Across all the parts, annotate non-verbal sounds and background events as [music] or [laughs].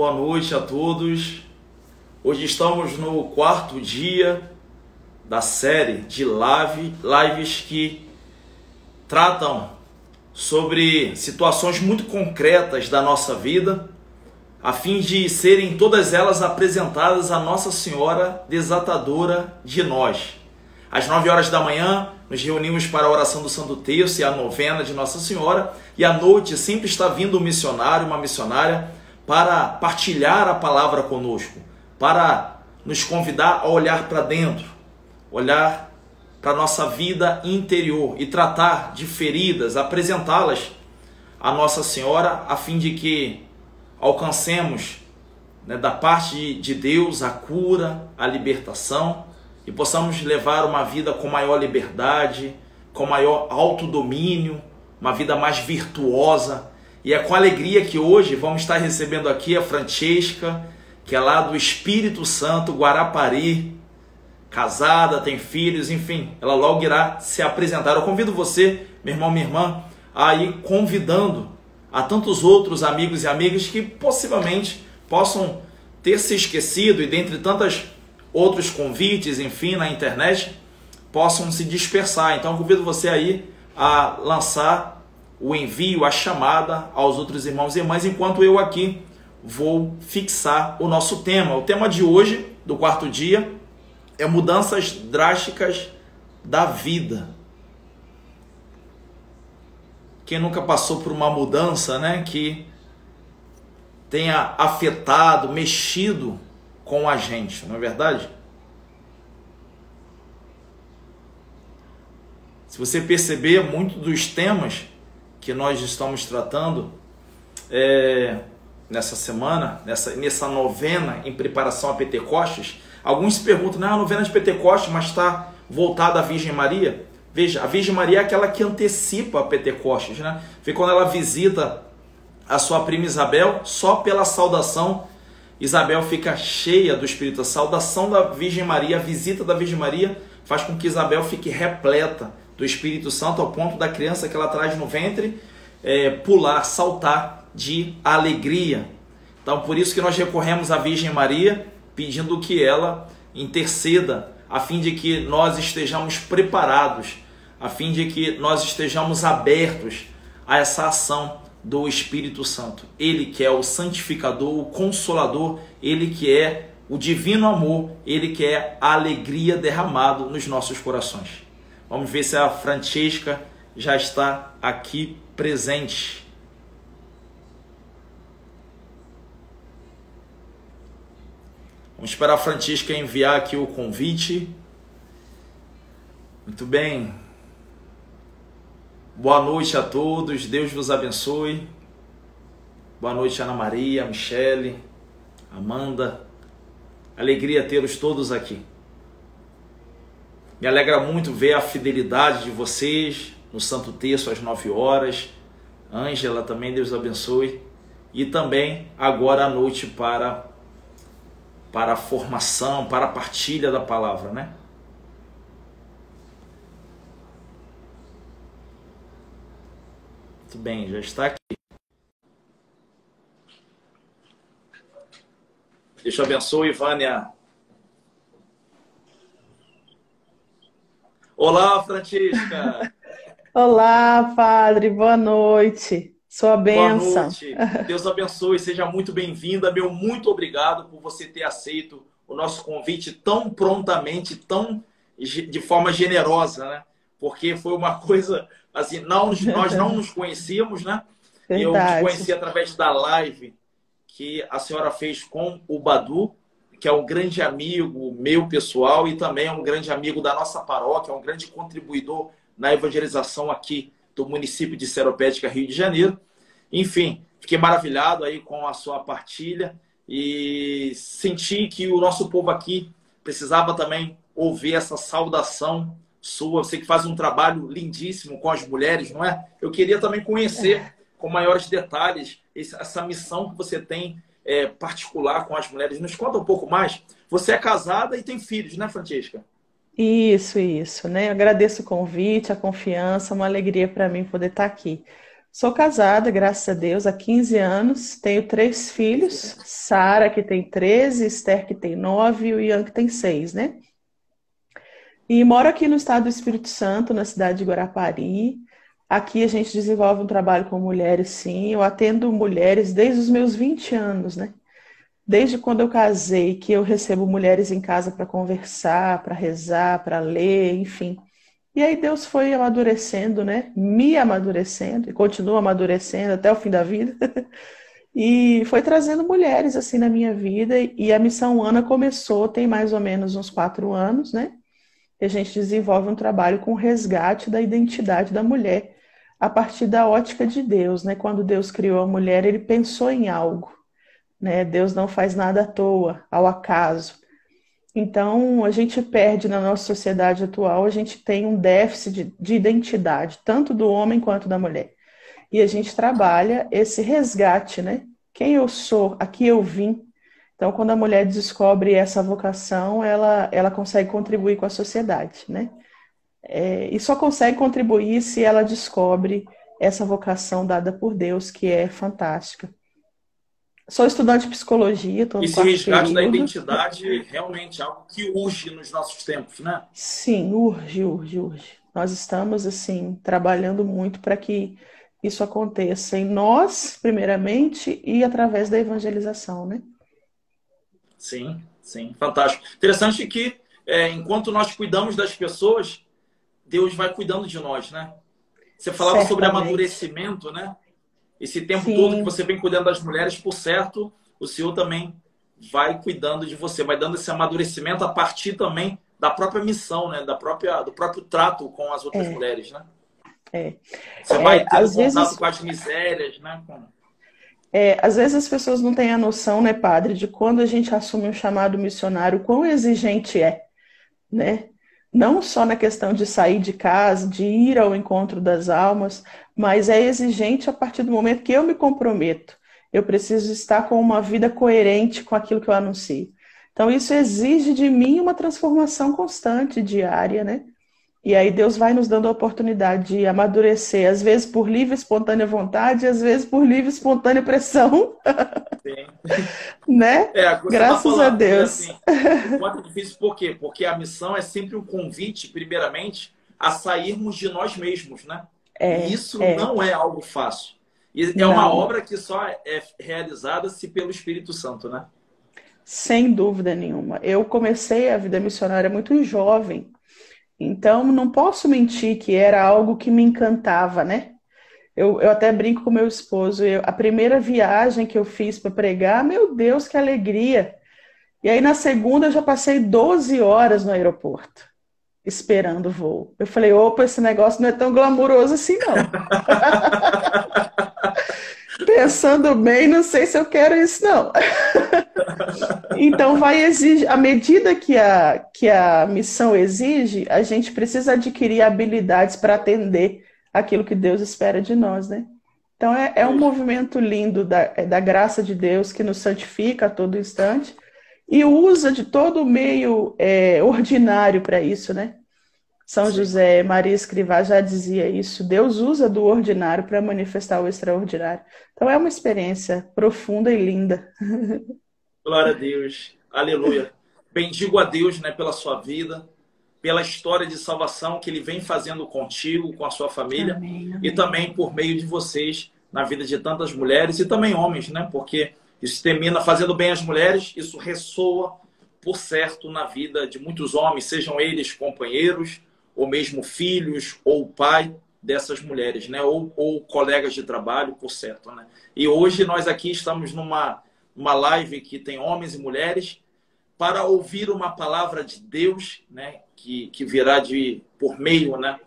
boa noite a todos. Hoje estamos no quarto dia da série de live, lives que tratam sobre situações muito concretas da nossa vida, a fim de serem todas elas apresentadas à Nossa Senhora desatadora de nós. Às 9 horas da manhã, nos reunimos para a oração do Santo Terço e a novena de Nossa Senhora, e à noite sempre está vindo um missionário, uma missionária para partilhar a palavra conosco, para nos convidar a olhar para dentro, olhar para a nossa vida interior e tratar de feridas, apresentá-las à Nossa Senhora, a fim de que alcancemos né, da parte de Deus a cura, a libertação e possamos levar uma vida com maior liberdade, com maior autodomínio, uma vida mais virtuosa e é com alegria que hoje vamos estar recebendo aqui a Francesca, que é lá do Espírito Santo, Guarapari, casada, tem filhos, enfim, ela logo irá se apresentar. Eu convido você, meu irmão, minha irmã, a ir convidando a tantos outros amigos e amigas que possivelmente possam ter se esquecido e dentre tantas outros convites, enfim, na internet, possam se dispersar. Então, convido você aí a lançar o envio, a chamada aos outros irmãos e irmãs, enquanto eu aqui vou fixar o nosso tema. O tema de hoje, do quarto dia, é mudanças drásticas da vida. Quem nunca passou por uma mudança, né, que tenha afetado, mexido com a gente, não é verdade? Se você perceber, muito dos temas que nós estamos tratando é, nessa semana, nessa, nessa novena em preparação a Pentecostes, alguns se perguntam, não, a novena de Pentecostes, mas está voltada à Virgem Maria? Veja, a Virgem Maria é aquela que antecipa a Pentecostes, né? Vê quando ela visita a sua prima Isabel, só pela saudação, Isabel fica cheia do Espírito. A saudação da Virgem Maria, a visita da Virgem Maria, faz com que Isabel fique repleta do Espírito Santo ao ponto da criança que ela traz no ventre é, pular, saltar de alegria. Então, por isso que nós recorremos à Virgem Maria, pedindo que ela interceda, a fim de que nós estejamos preparados, a fim de que nós estejamos abertos a essa ação do Espírito Santo. Ele que é o santificador, o consolador, ele que é o divino amor, ele que é a alegria derramado nos nossos corações. Vamos ver se a Francesca já está aqui presente. Vamos esperar a Francisca enviar aqui o convite. Muito bem. Boa noite a todos. Deus vos abençoe. Boa noite, Ana Maria, Michele, Amanda. Alegria tê-los todos aqui. Me alegra muito ver a fidelidade de vocês no Santo Terço às 9 horas. Ângela também, Deus abençoe. E também agora à noite para, para a formação, para a partilha da palavra, né? Muito bem, já está aqui. Deus te abençoe, Vânia Olá, Francisca. Olá, Padre. Boa noite. Sua bênção. Boa noite. Deus abençoe. Seja muito bem-vinda. Meu muito obrigado por você ter aceito o nosso convite tão prontamente, tão de forma generosa, né? Porque foi uma coisa assim, não, nós não nos conhecíamos, né? Verdade. Eu te conheci através da live que a senhora fez com o Badu que é um grande amigo meu pessoal e também é um grande amigo da nossa paróquia, é um grande contribuidor na evangelização aqui do município de Seropédica, Rio de Janeiro. Enfim, fiquei maravilhado aí com a sua partilha e senti que o nosso povo aqui precisava também ouvir essa saudação sua. Você que faz um trabalho lindíssimo com as mulheres, não é? Eu queria também conhecer com maiores detalhes essa missão que você tem é, particular com as mulheres. Nos conta um pouco mais. Você é casada e tem filhos, né, Francesca? Isso, isso, né? agradeço o convite, a confiança, uma alegria para mim poder estar aqui. Sou casada, graças a Deus, há 15 anos. Tenho três filhos: Sara, que tem 13, Esther, que tem 9 e o Ian, que tem 6, né? E moro aqui no estado do Espírito Santo, na cidade de Guarapari. Aqui a gente desenvolve um trabalho com mulheres, sim. Eu atendo mulheres desde os meus 20 anos, né? Desde quando eu casei, que eu recebo mulheres em casa para conversar, para rezar, para ler, enfim. E aí Deus foi amadurecendo, né? Me amadurecendo e continua amadurecendo até o fim da vida. [laughs] e foi trazendo mulheres assim na minha vida. E a missão Ana começou tem mais ou menos uns quatro anos, né? E a gente desenvolve um trabalho com resgate da identidade da mulher a partir da ótica de Deus, né? Quando Deus criou a mulher, ele pensou em algo, né? Deus não faz nada à toa, ao acaso. Então, a gente perde na nossa sociedade atual, a gente tem um déficit de, de identidade, tanto do homem quanto da mulher. E a gente trabalha esse resgate, né? Quem eu sou, aqui eu vim. Então, quando a mulher descobre essa vocação, ela, ela consegue contribuir com a sociedade, né? É, e só consegue contribuir se ela descobre essa vocação dada por Deus, que é fantástica. Sou estudante de psicologia. Tô Esse resgate da identidade realmente é algo que urge nos nossos tempos, né? Sim, urge, urge, urge. Nós estamos, assim, trabalhando muito para que isso aconteça em nós, primeiramente, e através da evangelização, né? Sim, sim, fantástico. Interessante que, é, enquanto nós cuidamos das pessoas, Deus vai cuidando de nós, né? Você falava Certamente. sobre amadurecimento, né? Esse tempo Sim. todo que você vem cuidando das mulheres, por certo, o Senhor também vai cuidando de você, vai dando esse amadurecimento a partir também da própria missão, né? Da própria, do próprio trato com as outras é. mulheres, né? É. Você vai é, ter às vezes... com as misérias, né? Com... É, às vezes as pessoas não têm a noção, né, padre, de quando a gente assume um chamado missionário, quão exigente é, né? Não só na questão de sair de casa, de ir ao encontro das almas, mas é exigente a partir do momento que eu me comprometo. Eu preciso estar com uma vida coerente com aquilo que eu anuncio. Então, isso exige de mim uma transformação constante, diária, né? E aí Deus vai nos dando a oportunidade de amadurecer, às vezes por livre e espontânea vontade, às vezes por livre e espontânea pressão. Sim. [laughs] né? É, Graças falando, a Deus. É assim, é difícil por quê? Porque a missão é sempre um convite, primeiramente, a sairmos de nós mesmos, né? É, isso é. não é algo fácil. E é não. uma obra que só é realizada se pelo Espírito Santo, né? Sem dúvida nenhuma. Eu comecei a vida missionária muito jovem. Então, não posso mentir que era algo que me encantava, né? Eu, eu até brinco com meu esposo. Eu, a primeira viagem que eu fiz para pregar, meu Deus, que alegria! E aí, na segunda, eu já passei 12 horas no aeroporto esperando o voo. Eu falei, opa, esse negócio não é tão glamuroso assim, não. [laughs] Pensando bem, não sei se eu quero isso, não. [laughs] então, vai exigir, à medida que a, que a missão exige, a gente precisa adquirir habilidades para atender aquilo que Deus espera de nós, né? Então, é, é um movimento lindo da, é da graça de Deus que nos santifica a todo instante e usa de todo o meio é, ordinário para isso, né? São. José, Maria Escrivá já dizia isso. Deus usa do ordinário para manifestar o extraordinário. Então é uma experiência profunda e linda. [laughs] Glória a Deus. Aleluia. Bendigo a Deus, né, pela sua vida, pela história de salvação que ele vem fazendo contigo, com a sua família amém, amém. e também por meio de vocês na vida de tantas mulheres e também homens, né? Porque isso termina fazendo bem às mulheres, isso ressoa por certo na vida de muitos homens, sejam eles companheiros, ou mesmo filhos, ou pai dessas mulheres, né? Ou, ou colegas de trabalho, por certo, né? E hoje nós aqui estamos numa uma live que tem homens e mulheres para ouvir uma palavra de Deus, né? Que, que virá de por meio, né?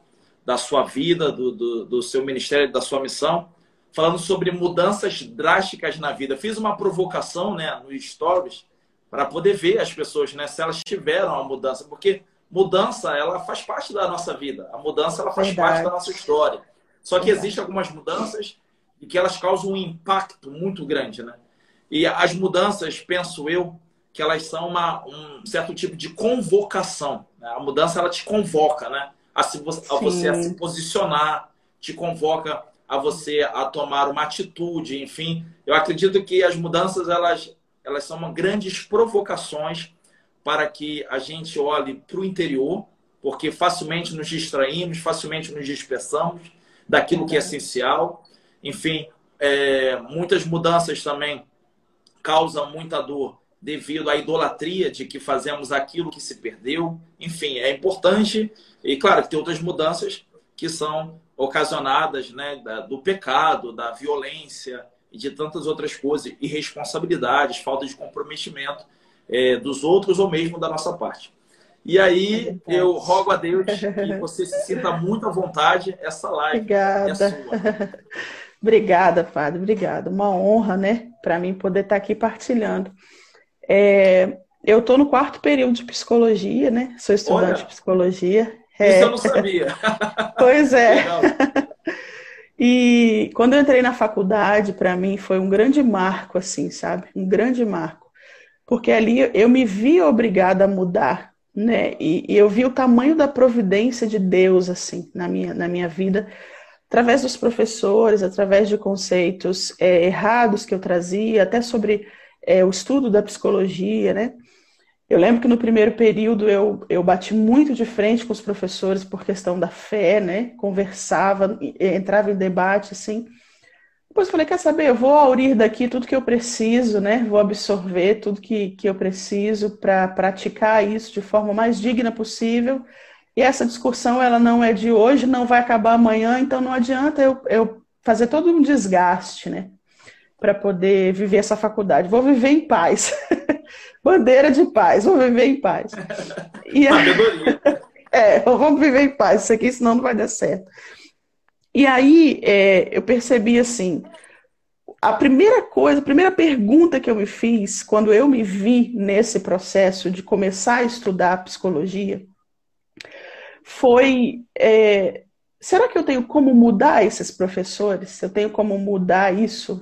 Da sua vida, do, do, do seu ministério, da sua missão falando sobre mudanças drásticas na vida. Fiz uma provocação né, no Stories para poder ver as pessoas né, se elas tiveram a mudança, porque mudança ela faz parte da nossa vida, a mudança ela faz Verdade. parte da nossa história. Só que existem algumas mudanças e que elas causam um impacto muito grande, né? E as mudanças, penso eu, que elas são uma, um certo tipo de convocação. Né? A mudança ela te convoca, né? A, se, a você a se posicionar, te convoca a você a tomar uma atitude, enfim. Eu acredito que as mudanças elas, elas são grandes provocações para que a gente olhe para o interior, porque facilmente nos distraímos, facilmente nos dispersamos daquilo que é essencial. Enfim, é, muitas mudanças também causam muita dor devido à idolatria de que fazemos aquilo que se perdeu. Enfim, é importante, e claro que tem outras mudanças que são ocasionadas né, do pecado, da violência e de tantas outras coisas, irresponsabilidades, falta de comprometimento é, dos outros ou mesmo da nossa parte. E aí é eu rogo a Deus que [laughs] você se sinta muito à vontade, essa live Obrigada. é sua. [laughs] Obrigada, Padre, obrigada. Uma honra, né, para mim poder estar aqui partilhando. É, eu estou no quarto período de psicologia, né? Sou estudante Olha, de psicologia. É. Isso eu não sabia. [laughs] pois é. e quando eu entrei na faculdade, para mim foi um grande marco, assim, sabe? Um grande marco. Porque ali eu me vi obrigada a mudar, né? E, e eu vi o tamanho da providência de Deus, assim, na minha, na minha vida, através dos professores, através de conceitos é, errados que eu trazia, até sobre é, o estudo da psicologia, né? Eu lembro que no primeiro período eu, eu bati muito de frente com os professores por questão da fé, né? Conversava, entrava em debate, assim. Depois falei, quer saber, eu vou aurir daqui tudo que eu preciso, né? Vou absorver tudo que, que eu preciso para praticar isso de forma mais digna possível. E essa discussão, ela não é de hoje, não vai acabar amanhã, então não adianta eu, eu fazer todo um desgaste, né? para poder viver essa faculdade. Vou viver em paz. [laughs] Bandeira de paz, vou viver em paz. [laughs] E [laughs] é, vamos viver em paz, isso aqui, senão não vai dar certo. E aí é, eu percebi assim, a primeira coisa, a primeira pergunta que eu me fiz quando eu me vi nesse processo de começar a estudar psicologia foi é, será que eu tenho como mudar esses professores? Eu tenho como mudar isso?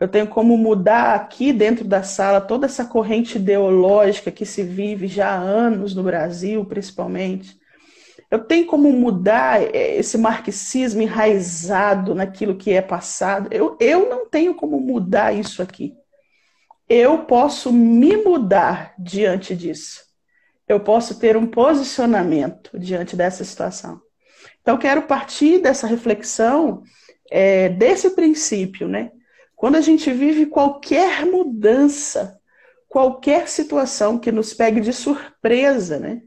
Eu tenho como mudar aqui dentro da sala toda essa corrente ideológica que se vive já há anos no Brasil, principalmente. Eu tenho como mudar é, esse marxismo enraizado naquilo que é passado. Eu, eu não tenho como mudar isso aqui. Eu posso me mudar diante disso. Eu posso ter um posicionamento diante dessa situação. Então, quero partir dessa reflexão, é, desse princípio, né? Quando a gente vive qualquer mudança, qualquer situação que nos pegue de surpresa, né?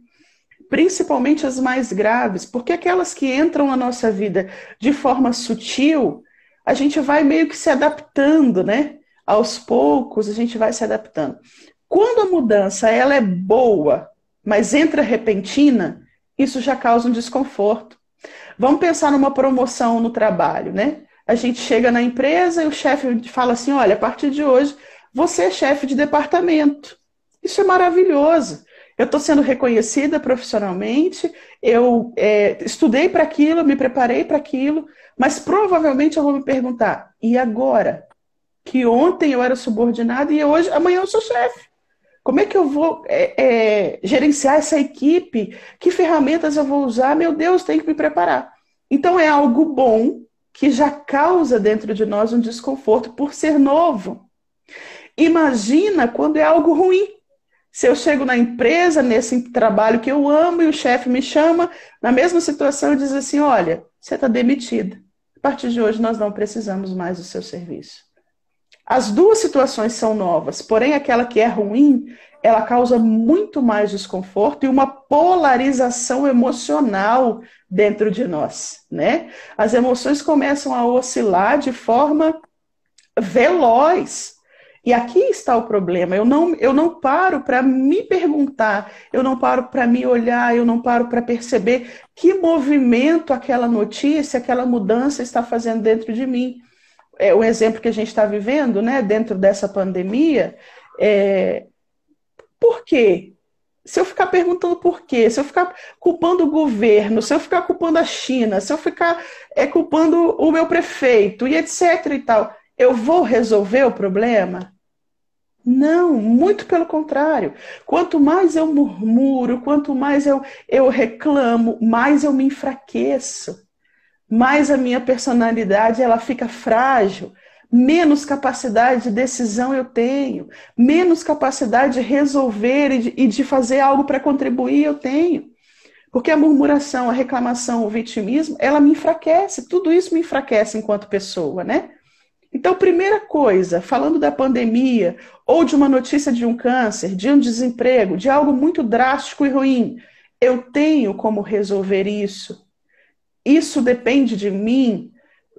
Principalmente as mais graves, porque aquelas que entram na nossa vida de forma sutil, a gente vai meio que se adaptando, né? Aos poucos a gente vai se adaptando. Quando a mudança ela é boa, mas entra repentina, isso já causa um desconforto. Vamos pensar numa promoção no trabalho, né? a gente chega na empresa e o chefe fala assim: olha, a partir de hoje você é chefe de departamento. Isso é maravilhoso. Eu estou sendo reconhecida profissionalmente, eu é, estudei para aquilo, me preparei para aquilo, mas provavelmente eu vou me perguntar: e agora? Que ontem eu era subordinada e hoje, amanhã eu sou chefe. Como é que eu vou é, é, gerenciar essa equipe? Que ferramentas eu vou usar? Meu Deus, tenho que me preparar. Então é algo bom que já causa dentro de nós um desconforto por ser novo. Imagina quando é algo ruim. Se eu chego na empresa, nesse trabalho que eu amo, e o chefe me chama, na mesma situação, e diz assim: olha, você está demitida. A partir de hoje, nós não precisamos mais do seu serviço. As duas situações são novas, porém, aquela que é ruim, ela causa muito mais desconforto e uma polarização emocional dentro de nós, né? As emoções começam a oscilar de forma veloz. E aqui está o problema. Eu não, eu não paro para me perguntar, eu não paro para me olhar, eu não paro para perceber que movimento aquela notícia, aquela mudança está fazendo dentro de mim. É o exemplo que a gente está vivendo, né? Dentro dessa pandemia, é, por quê? Se eu ficar perguntando por quê, se eu ficar culpando o governo, se eu ficar culpando a China, se eu ficar é, culpando o meu prefeito e etc e tal, eu vou resolver o problema? Não, muito pelo contrário. Quanto mais eu murmuro, quanto mais eu, eu reclamo, mais eu me enfraqueço. mais a minha personalidade ela fica frágil, menos capacidade de decisão eu tenho, menos capacidade de resolver e de, e de fazer algo para contribuir eu tenho. Porque a murmuração, a reclamação, o vitimismo, ela me enfraquece, tudo isso me enfraquece enquanto pessoa, né? Então, primeira coisa, falando da pandemia, ou de uma notícia de um câncer, de um desemprego, de algo muito drástico e ruim, eu tenho como resolver isso. Isso depende de mim.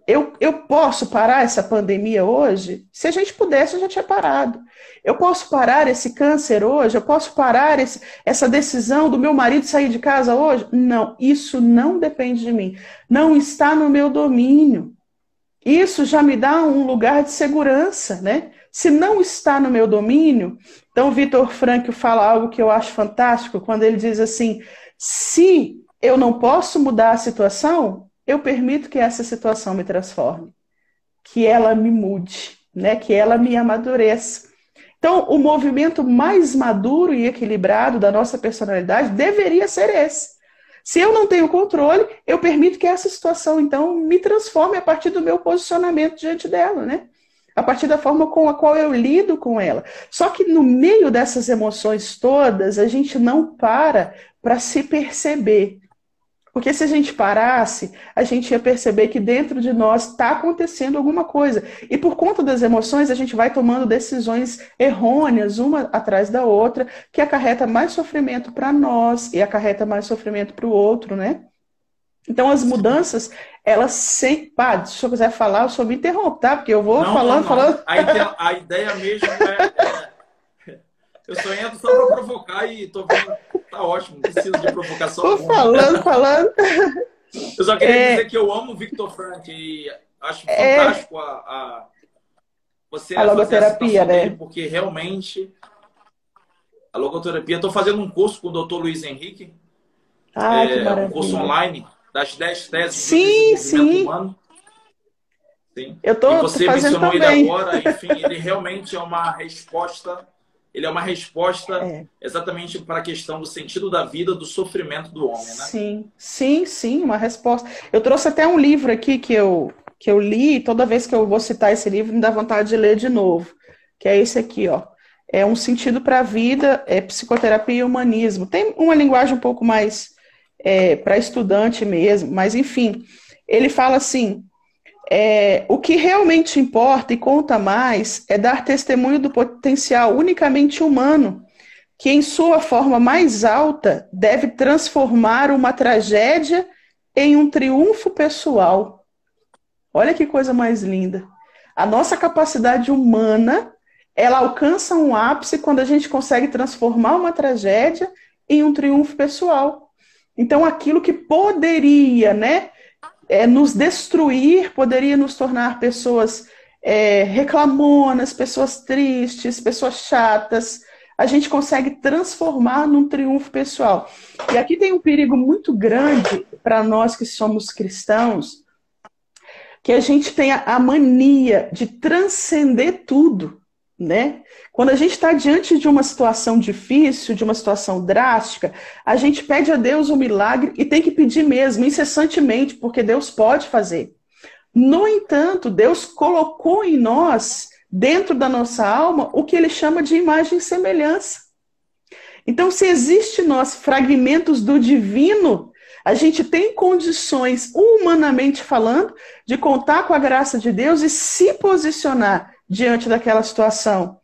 Eu, eu posso parar essa pandemia hoje? Se a gente pudesse, eu já tinha parado. Eu posso parar esse câncer hoje? Eu posso parar esse, essa decisão do meu marido sair de casa hoje? Não, isso não depende de mim. Não está no meu domínio. Isso já me dá um lugar de segurança, né? Se não está no meu domínio, então Vitor Frankl fala algo que eu acho fantástico quando ele diz assim: se eu não posso mudar a situação, eu permito que essa situação me transforme, que ela me mude, né? Que ela me amadureça. Então, o movimento mais maduro e equilibrado da nossa personalidade deveria ser esse se eu não tenho controle, eu permito que essa situação, então, me transforme a partir do meu posicionamento diante dela, né? A partir da forma com a qual eu lido com ela. Só que no meio dessas emoções todas, a gente não para para se perceber. Porque se a gente parasse, a gente ia perceber que dentro de nós está acontecendo alguma coisa. E por conta das emoções, a gente vai tomando decisões errôneas, uma atrás da outra, que acarreta mais sofrimento para nós e acarreta mais sofrimento para o outro, né? Então, as mudanças, elas sempre. Pá, se eu quiser falar, eu só me interrompo, tá? Porque eu vou não, falando, não, não. falando. A ideia, a ideia mesmo é eu só entro só para provocar e tô vendo. Tá ótimo, não preciso de provocação. Tô falando, falando. Eu só queria é... dizer que eu amo o Victor Frank e acho é... fantástico a, a, você a logoterapia, né? Dele, porque realmente a logoterapia. Estou fazendo um curso com o Dr. Luiz Henrique. Ah, é, um curso online das 10 teses sim, do sim. humano. Sim. Eu tô, e você mencionou também. ele agora, enfim, ele realmente é uma resposta ele é uma resposta é. exatamente para a questão do sentido da vida, do sofrimento do homem, né? Sim, sim, sim, uma resposta. Eu trouxe até um livro aqui que eu, que eu li, toda vez que eu vou citar esse livro, me dá vontade de ler de novo, que é esse aqui, ó. É um sentido para a vida, é psicoterapia e humanismo. Tem uma linguagem um pouco mais é, para estudante mesmo, mas enfim, ele fala assim: é, o que realmente importa e conta mais é dar testemunho do potencial unicamente humano, que em sua forma mais alta deve transformar uma tragédia em um triunfo pessoal. Olha que coisa mais linda. A nossa capacidade humana, ela alcança um ápice quando a gente consegue transformar uma tragédia em um triunfo pessoal. Então, aquilo que poderia, né, é, nos destruir, poderia nos tornar pessoas é, reclamonas, pessoas tristes, pessoas chatas. A gente consegue transformar num triunfo pessoal. E aqui tem um perigo muito grande para nós que somos cristãos, que a gente tem a mania de transcender tudo né? Quando a gente está diante de uma situação difícil, de uma situação drástica, a gente pede a Deus um milagre e tem que pedir mesmo, incessantemente, porque Deus pode fazer. No entanto, Deus colocou em nós, dentro da nossa alma, o que ele chama de imagem e semelhança. Então, se existe nós fragmentos do divino, a gente tem condições, humanamente falando, de contar com a graça de Deus e se posicionar diante daquela situação.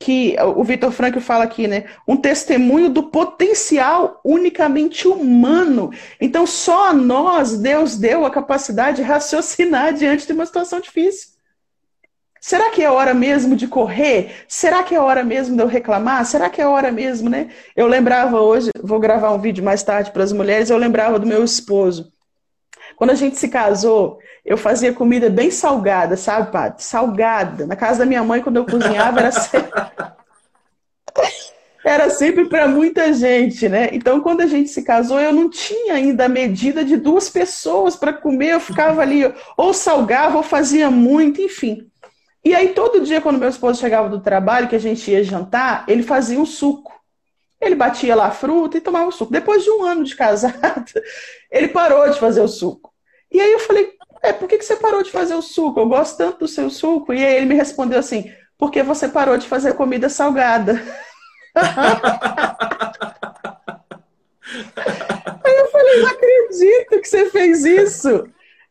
Que o Vitor Frank fala aqui, né? Um testemunho do potencial unicamente humano. Então, só a nós Deus deu a capacidade de raciocinar diante de uma situação difícil. Será que é hora mesmo de correr? Será que é hora mesmo de eu reclamar? Será que é hora mesmo, né? Eu lembrava hoje, vou gravar um vídeo mais tarde para as mulheres, eu lembrava do meu esposo. Quando a gente se casou, eu fazia comida bem salgada, sabe, Padre? Salgada. Na casa da minha mãe, quando eu cozinhava, era sempre, [laughs] era sempre para muita gente, né? Então, quando a gente se casou, eu não tinha ainda a medida de duas pessoas para comer. Eu ficava ali, ou salgava, ou fazia muito, enfim. E aí, todo dia, quando meu esposo chegava do trabalho, que a gente ia jantar, ele fazia um suco. Ele batia lá a fruta e tomava o suco. Depois de um ano de casado, [laughs] ele parou de fazer o suco. E aí eu falei, é, por que, que você parou de fazer o suco? Eu gosto tanto do seu suco. E aí ele me respondeu assim, porque você parou de fazer comida salgada. [laughs] aí eu falei, não acredito que você fez isso.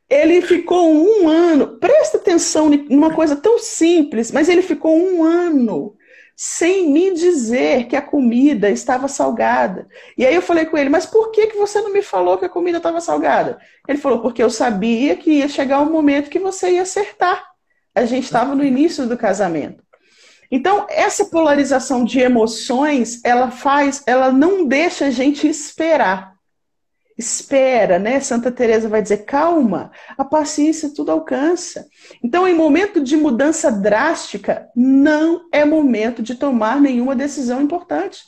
Ele ficou um ano, presta atenção numa coisa tão simples, mas ele ficou um ano sem me dizer que a comida estava salgada. E aí eu falei com ele, mas por que, que você não me falou que a comida estava salgada? Ele falou, porque eu sabia que ia chegar um momento que você ia acertar. A gente estava no início do casamento. Então, essa polarização de emoções, ela faz, ela não deixa a gente esperar espera, né? Santa Teresa vai dizer calma, a paciência tudo alcança. Então, em momento de mudança drástica, não é momento de tomar nenhuma decisão importante.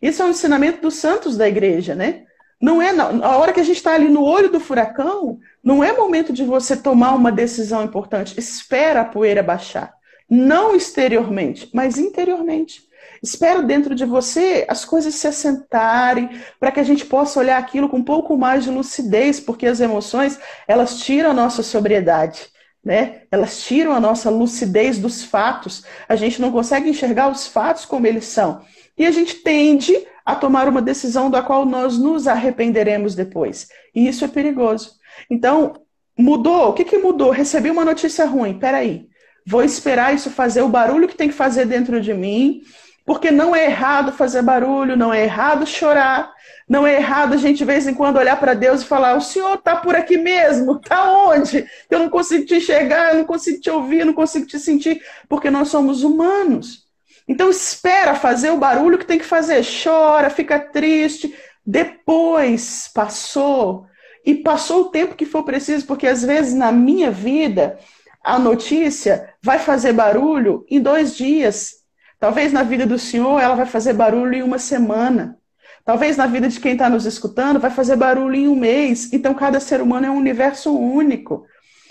Isso é um ensinamento dos santos da igreja, né? Não é na hora que a gente está ali no olho do furacão, não é momento de você tomar uma decisão importante. Espera a poeira baixar, não exteriormente, mas interiormente. Espero dentro de você as coisas se assentarem, para que a gente possa olhar aquilo com um pouco mais de lucidez, porque as emoções, elas tiram a nossa sobriedade. Né? Elas tiram a nossa lucidez dos fatos. A gente não consegue enxergar os fatos como eles são. E a gente tende a tomar uma decisão da qual nós nos arrependeremos depois. E isso é perigoso. Então, mudou. O que, que mudou? Recebi uma notícia ruim. Peraí. Vou esperar isso fazer o barulho que tem que fazer dentro de mim porque não é errado fazer barulho, não é errado chorar, não é errado a gente de vez em quando olhar para Deus e falar: O Senhor está por aqui mesmo, está onde? Eu não consigo te enxergar, eu não consigo te ouvir, eu não consigo te sentir, porque nós somos humanos. Então espera fazer o barulho que tem que fazer, chora, fica triste. Depois passou, e passou o tempo que for preciso, porque às vezes na minha vida a notícia vai fazer barulho em dois dias, Talvez na vida do senhor ela vai fazer barulho em uma semana. Talvez na vida de quem está nos escutando vai fazer barulho em um mês. Então, cada ser humano é um universo único.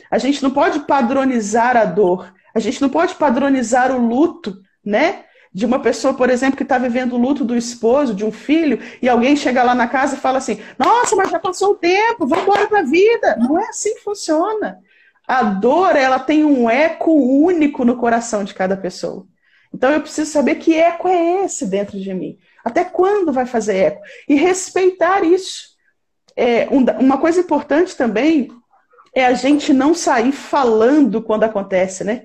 A gente não pode padronizar a dor. A gente não pode padronizar o luto, né? De uma pessoa, por exemplo, que está vivendo o luto do esposo, de um filho, e alguém chega lá na casa e fala assim: Nossa, mas já passou o tempo, vamos embora para a vida. Não é assim que funciona. A dor, ela tem um eco único no coração de cada pessoa. Então eu preciso saber que eco é esse dentro de mim. Até quando vai fazer eco? E respeitar isso. É, uma coisa importante também é a gente não sair falando quando acontece, né?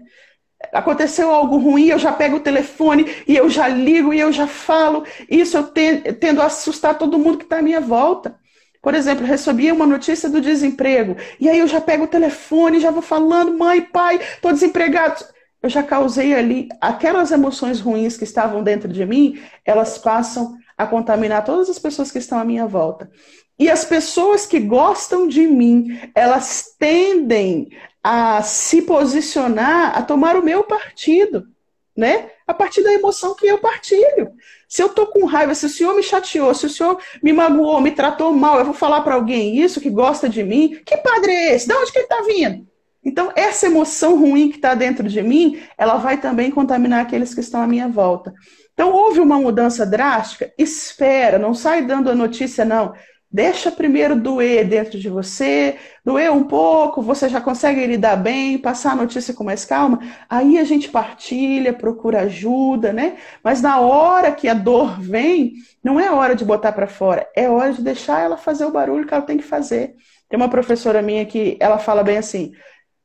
Aconteceu algo ruim, eu já pego o telefone e eu já ligo e eu já falo. Isso eu tendo a assustar todo mundo que está à minha volta. Por exemplo, recebi uma notícia do desemprego. E aí eu já pego o telefone, já vou falando, mãe, pai, estou desempregado eu já causei ali aquelas emoções ruins que estavam dentro de mim, elas passam a contaminar todas as pessoas que estão à minha volta. E as pessoas que gostam de mim, elas tendem a se posicionar, a tomar o meu partido, né? A partir da emoção que eu partilho. Se eu tô com raiva, se o senhor me chateou, se o senhor me magoou, me tratou mal, eu vou falar para alguém isso que gosta de mim. Que padre é esse? De onde que ele tá vindo? Então, essa emoção ruim que está dentro de mim, ela vai também contaminar aqueles que estão à minha volta. Então, houve uma mudança drástica? Espera, não sai dando a notícia, não. Deixa primeiro doer dentro de você, doer um pouco, você já consegue lidar bem, passar a notícia com mais calma. Aí a gente partilha, procura ajuda, né? Mas na hora que a dor vem, não é hora de botar para fora, é hora de deixar ela fazer o barulho que ela tem que fazer. Tem uma professora minha que ela fala bem assim: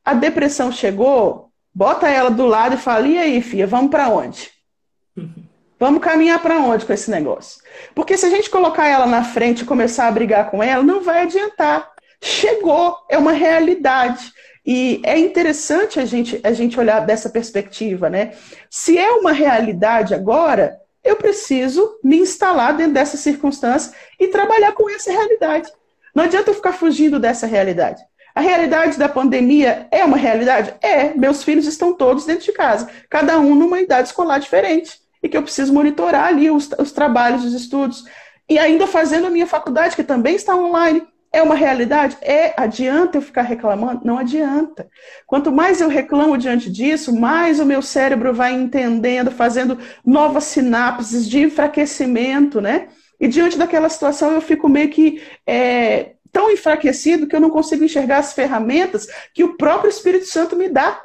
a depressão chegou, bota ela do lado e fala: e aí, filha, vamos para onde? Vamos caminhar para onde com esse negócio? Porque se a gente colocar ela na frente e começar a brigar com ela, não vai adiantar. Chegou, é uma realidade. E é interessante a gente, a gente olhar dessa perspectiva, né? Se é uma realidade agora, eu preciso me instalar dentro dessa circunstância e trabalhar com essa realidade. Não adianta eu ficar fugindo dessa realidade. A realidade da pandemia é uma realidade? É. Meus filhos estão todos dentro de casa, cada um numa idade escolar diferente. E que eu preciso monitorar ali os, os trabalhos, os estudos. E ainda fazendo a minha faculdade, que também está online. É uma realidade? É. Adianta eu ficar reclamando? Não adianta. Quanto mais eu reclamo diante disso, mais o meu cérebro vai entendendo, fazendo novas sinapses de enfraquecimento, né? E diante daquela situação eu fico meio que é, tão enfraquecido que eu não consigo enxergar as ferramentas que o próprio Espírito Santo me dá.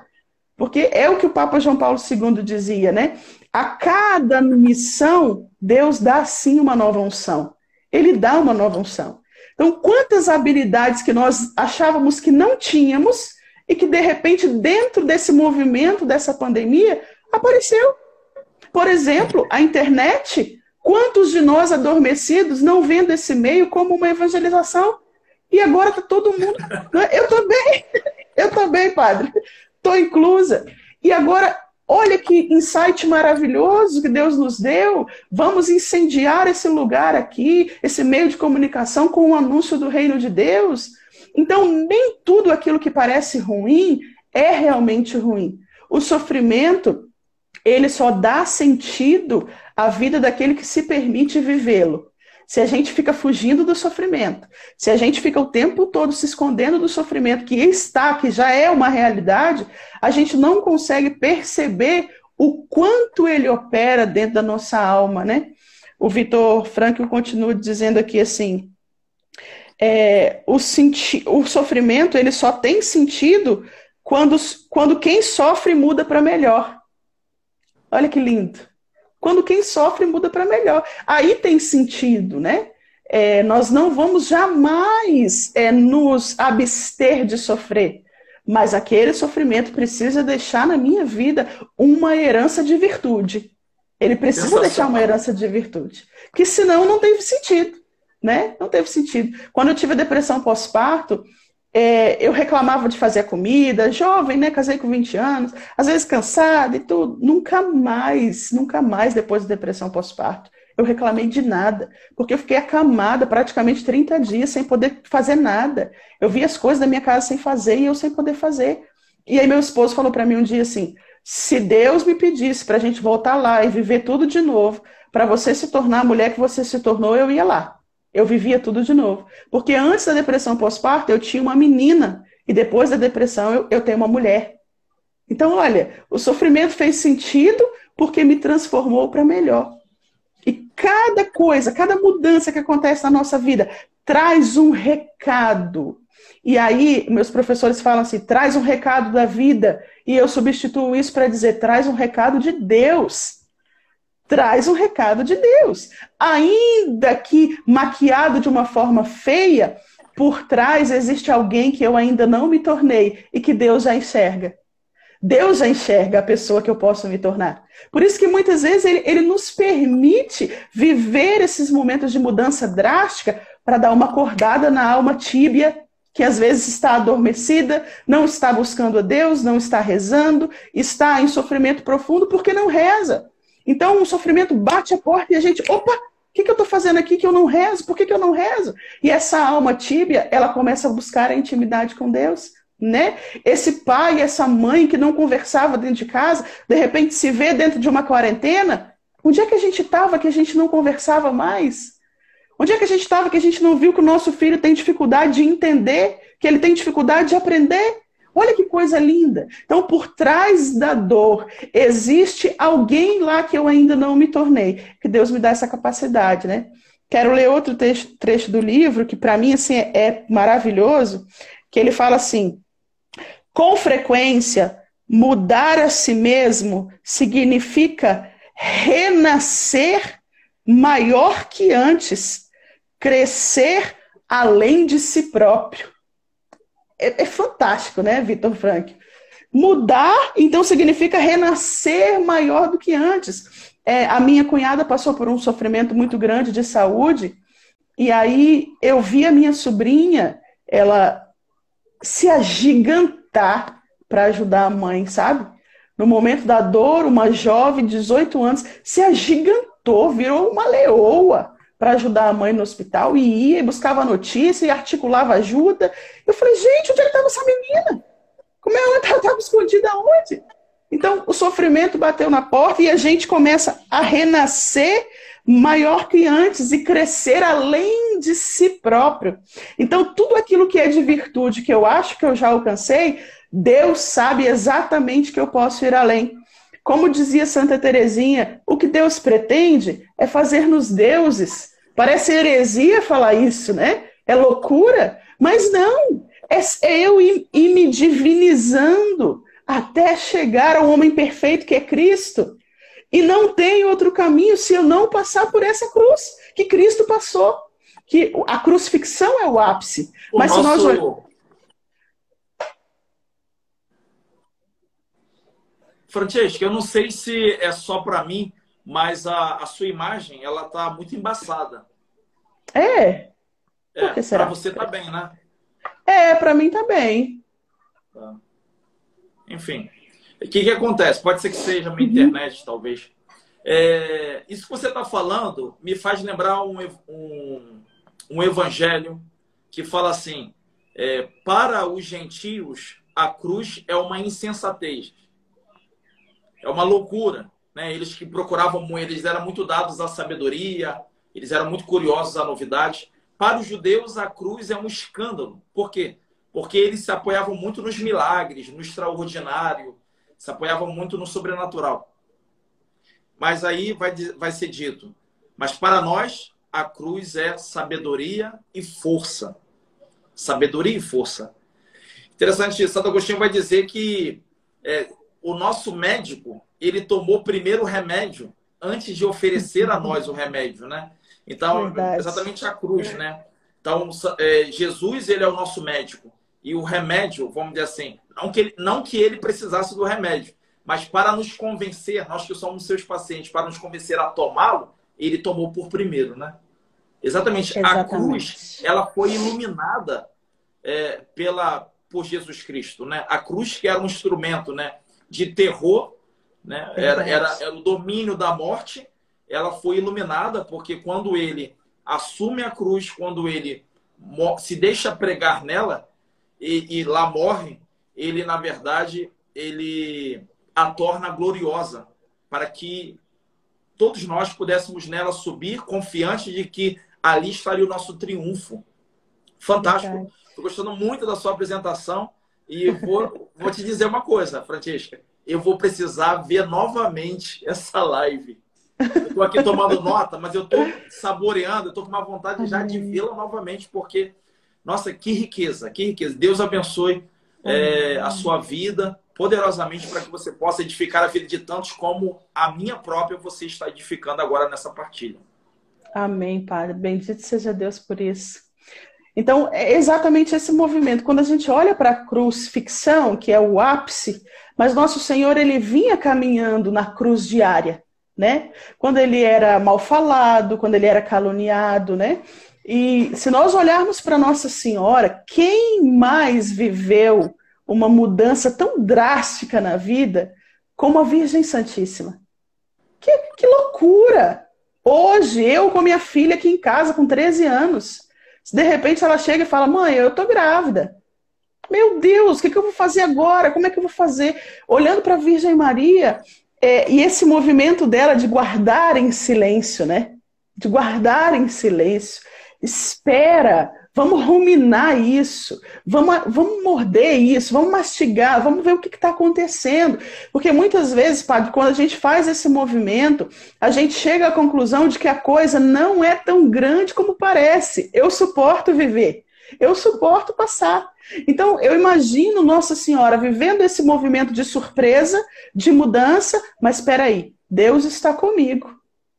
Porque é o que o Papa João Paulo II dizia, né? A cada missão, Deus dá sim uma nova unção. Ele dá uma nova unção. Então, quantas habilidades que nós achávamos que não tínhamos e que, de repente, dentro desse movimento, dessa pandemia, apareceu. Por exemplo, a internet. Quantos de nós adormecidos não vendo esse meio como uma evangelização? E agora está todo mundo. Eu também, eu também, padre. Estou inclusa. E agora Olha que insight maravilhoso que Deus nos deu. Vamos incendiar esse lugar aqui, esse meio de comunicação com o anúncio do reino de Deus. Então, nem tudo aquilo que parece ruim é realmente ruim. O sofrimento, ele só dá sentido à vida daquele que se permite vivê-lo se a gente fica fugindo do sofrimento, se a gente fica o tempo todo se escondendo do sofrimento que está, que já é uma realidade, a gente não consegue perceber o quanto ele opera dentro da nossa alma, né? O Vitor Frankl continua dizendo aqui assim: é, o, o sofrimento ele só tem sentido quando, quando quem sofre muda para melhor. Olha que lindo quando quem sofre muda para melhor. Aí tem sentido, né? É, nós não vamos jamais é, nos abster de sofrer, mas aquele sofrimento precisa deixar na minha vida uma herança de virtude. Ele precisa deixar uma herança de virtude, que senão não teve sentido, né? Não teve sentido. Quando eu tive a depressão pós-parto, é, eu reclamava de fazer a comida, jovem, né? Casei com 20 anos, às vezes cansada e tudo. Nunca mais, nunca mais, depois da depressão pós-parto, eu reclamei de nada, porque eu fiquei acamada praticamente 30 dias sem poder fazer nada. Eu vi as coisas da minha casa sem fazer e eu sem poder fazer. E aí meu esposo falou para mim um dia assim: se Deus me pedisse para a gente voltar lá e viver tudo de novo, para você se tornar a mulher que você se tornou, eu ia lá. Eu vivia tudo de novo. Porque antes da depressão pós-parto, eu tinha uma menina. E depois da depressão, eu, eu tenho uma mulher. Então, olha, o sofrimento fez sentido porque me transformou para melhor. E cada coisa, cada mudança que acontece na nossa vida traz um recado. E aí, meus professores falam assim: traz um recado da vida. E eu substituo isso para dizer: traz um recado de Deus traz um recado de Deus. Ainda que maquiado de uma forma feia, por trás existe alguém que eu ainda não me tornei e que Deus já enxerga. Deus já enxerga a pessoa que eu posso me tornar. Por isso que muitas vezes ele, ele nos permite viver esses momentos de mudança drástica para dar uma acordada na alma tíbia, que às vezes está adormecida, não está buscando a Deus, não está rezando, está em sofrimento profundo porque não reza. Então o sofrimento bate a porta e a gente, opa, o que, que eu estou fazendo aqui que eu não rezo? Por que, que eu não rezo? E essa alma tíbia, ela começa a buscar a intimidade com Deus. Né? Esse pai, essa mãe que não conversava dentro de casa, de repente se vê dentro de uma quarentena. Onde é que a gente estava que a gente não conversava mais? Onde é que a gente estava que a gente não viu que o nosso filho tem dificuldade de entender, que ele tem dificuldade de aprender? Olha que coisa linda. Então, por trás da dor, existe alguém lá que eu ainda não me tornei. Que Deus me dá essa capacidade, né? Quero ler outro trecho, trecho do livro, que para mim assim, é, é maravilhoso, que ele fala assim: com frequência, mudar a si mesmo significa renascer maior que antes, crescer além de si próprio é, é fantástico, né, Vitor Frank? Mudar, então, significa renascer maior do que antes. É, a minha cunhada passou por um sofrimento muito grande de saúde, e aí eu vi a minha sobrinha, ela se agigantar para ajudar a mãe, sabe? No momento da dor, uma jovem de 18 anos se agigantou, virou uma leoa para ajudar a mãe no hospital e ia e buscava notícia e articulava ajuda. Eu falei, gente, onde é que estava essa menina? Como ela [laughs] estava escondida onde? Então, o sofrimento bateu na porta e a gente começa a renascer maior que antes e crescer além de si próprio. Então, tudo aquilo que é de virtude que eu acho que eu já alcancei, Deus sabe exatamente que eu posso ir além. Como dizia Santa Teresinha, o que Deus pretende é fazer-nos deuses. Parece heresia falar isso, né? É loucura? Mas não, é, eu ir, ir me divinizando até chegar ao homem perfeito que é Cristo. E não tem outro caminho se eu não passar por essa cruz que Cristo passou. Que a crucifixão é o ápice. O Mas nosso... se nós Francesca, eu não sei se é só para mim, mas a, a sua imagem ela tá muito embaçada. É. É, para você tá bem, né? É, para mim tá bem. Tá. Enfim, o que, que acontece? Pode ser que seja minha internet, talvez. É, isso que você está falando me faz lembrar um, um, um evangelho que fala assim: é, para os gentios, a cruz é uma insensatez, é uma loucura. Né? Eles que procuravam, eles eram muito dados à sabedoria, eles eram muito curiosos à novidade. Para os judeus, a cruz é um escândalo. Por quê? Porque eles se apoiavam muito nos milagres, no extraordinário, se apoiavam muito no sobrenatural. Mas aí vai, vai ser dito: mas para nós, a cruz é sabedoria e força. Sabedoria e força. Interessante, Santo Agostinho vai dizer que é, o nosso médico ele tomou primeiro o remédio antes de oferecer a nós o remédio, né? Então, Verdade. exatamente a cruz, né? Então, é, Jesus, ele é o nosso médico. E o remédio, vamos dizer assim, não que, ele, não que ele precisasse do remédio, mas para nos convencer, nós que somos seus pacientes, para nos convencer a tomá-lo, ele tomou por primeiro, né? Exatamente. Exatamente. A cruz, ela foi iluminada é, pela, por Jesus Cristo, né? A cruz que era um instrumento, né? De terror, né? Era, era, era o domínio da morte, ela foi iluminada porque quando ele assume a cruz, quando ele se deixa pregar nela e, e lá morre, ele na verdade ele a torna gloriosa para que todos nós pudéssemos nela subir confiantes de que ali estaria o nosso triunfo. Fantástico. Estou gostando muito da sua apresentação e vou, vou te dizer uma coisa, Francesca. Eu vou precisar ver novamente essa live Estou aqui tomando nota, mas eu estou saboreando, estou com uma vontade já de vê-la novamente, porque, nossa, que riqueza, que riqueza. Deus abençoe é, a sua vida poderosamente para que você possa edificar a vida de tantos como a minha própria você está edificando agora nessa partilha. Amém, Padre. Bendito seja Deus por isso. Então, é exatamente esse movimento. Quando a gente olha para a crucifixão, que é o ápice, mas nosso Senhor ele vinha caminhando na cruz diária né? Quando ele era mal falado, quando ele era caluniado, né? E se nós olharmos para Nossa Senhora, quem mais viveu uma mudança tão drástica na vida como a Virgem Santíssima? Que, que loucura! Hoje, eu com minha filha aqui em casa, com 13 anos, de repente ela chega e fala: Mãe, eu tô grávida. Meu Deus, o que, que eu vou fazer agora? Como é que eu vou fazer? Olhando para a Virgem Maria, é, e esse movimento dela de guardar em silêncio, né? De guardar em silêncio. Espera, vamos ruminar isso, vamos, vamos morder isso, vamos mastigar, vamos ver o que está acontecendo. Porque muitas vezes, padre, quando a gente faz esse movimento, a gente chega à conclusão de que a coisa não é tão grande como parece. Eu suporto viver, eu suporto passar. Então, eu imagino Nossa Senhora vivendo esse movimento de surpresa, de mudança, mas espera aí, Deus está comigo.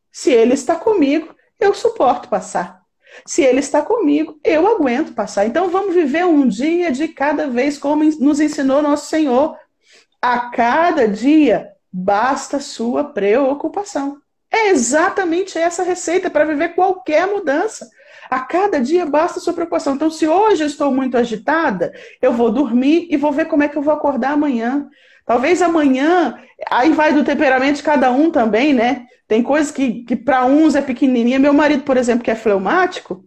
Se Ele está comigo, eu suporto passar. Se Ele está comigo, eu aguento passar. Então, vamos viver um dia de cada vez, como nos ensinou Nosso Senhor. A cada dia, basta sua preocupação. É exatamente essa receita para viver qualquer mudança. A cada dia basta sua preocupação. Então, se hoje eu estou muito agitada, eu vou dormir e vou ver como é que eu vou acordar amanhã. Talvez amanhã, aí vai do temperamento de cada um também, né? Tem coisas que, que para uns é pequenininha. Meu marido, por exemplo, que é fleumático,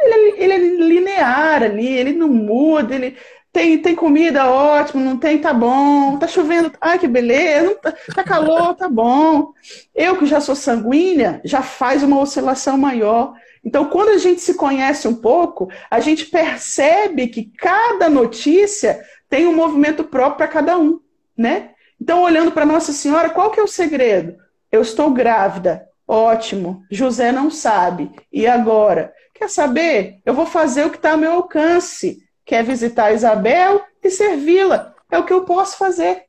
ele, é, ele é linear ali, ele não muda, ele tem, tem comida ótimo, não tem, tá bom, tá chovendo, ai que beleza, tá, tá calor, tá bom. Eu que já sou sanguínea, já faz uma oscilação maior. Então, quando a gente se conhece um pouco, a gente percebe que cada notícia tem um movimento próprio para cada um, né? Então, olhando para Nossa Senhora, qual que é o segredo? Eu estou grávida. Ótimo. José não sabe. E agora? Quer saber? Eu vou fazer o que está ao meu alcance. Quer visitar Isabel e servi-la. É o que eu posso fazer.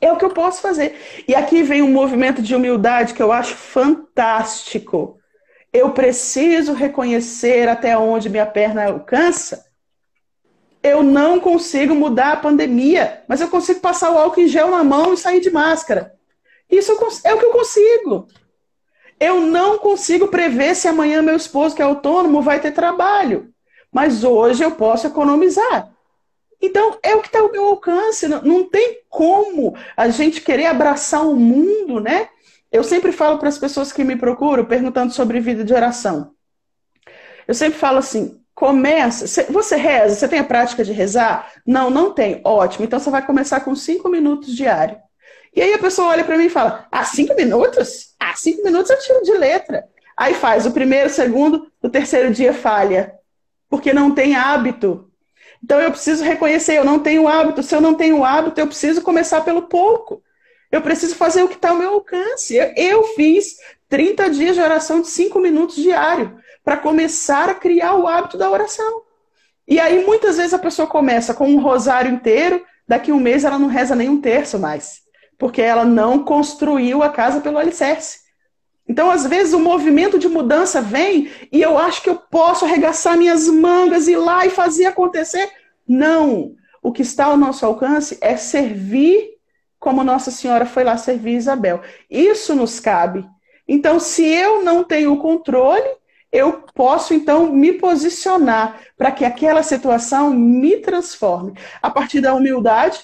É o que eu posso fazer. E aqui vem um movimento de humildade que eu acho fantástico. Eu preciso reconhecer até onde minha perna alcança. Eu não consigo mudar a pandemia, mas eu consigo passar o álcool em gel na mão e sair de máscara. Isso é o que eu consigo. Eu não consigo prever se amanhã meu esposo, que é autônomo, vai ter trabalho. Mas hoje eu posso economizar. Então, é o que está ao meu alcance. Não, não tem como a gente querer abraçar o mundo, né? Eu sempre falo para as pessoas que me procuram perguntando sobre vida de oração. Eu sempre falo assim: começa. Você reza? Você tem a prática de rezar? Não, não tem. Ótimo. Então você vai começar com cinco minutos diário. E aí a pessoa olha para mim e fala: Ah, cinco minutos? Ah, cinco minutos eu tiro de letra. Aí faz o primeiro, o segundo, o terceiro dia falha. Porque não tem hábito. Então eu preciso reconhecer, eu não tenho hábito. Se eu não tenho hábito, eu preciso começar pelo pouco. Eu preciso fazer o que está ao meu alcance. Eu, eu fiz 30 dias de oração de 5 minutos diário para começar a criar o hábito da oração. E aí muitas vezes a pessoa começa com um rosário inteiro, daqui um mês ela não reza nem um terço mais, porque ela não construiu a casa pelo alicerce. Então, às vezes, o movimento de mudança vem e eu acho que eu posso arregaçar minhas mangas, ir lá e fazer acontecer. Não. O que está ao nosso alcance é servir como Nossa Senhora foi lá servir Isabel. Isso nos cabe. Então, se eu não tenho o controle, eu posso então me posicionar para que aquela situação me transforme a partir da humildade,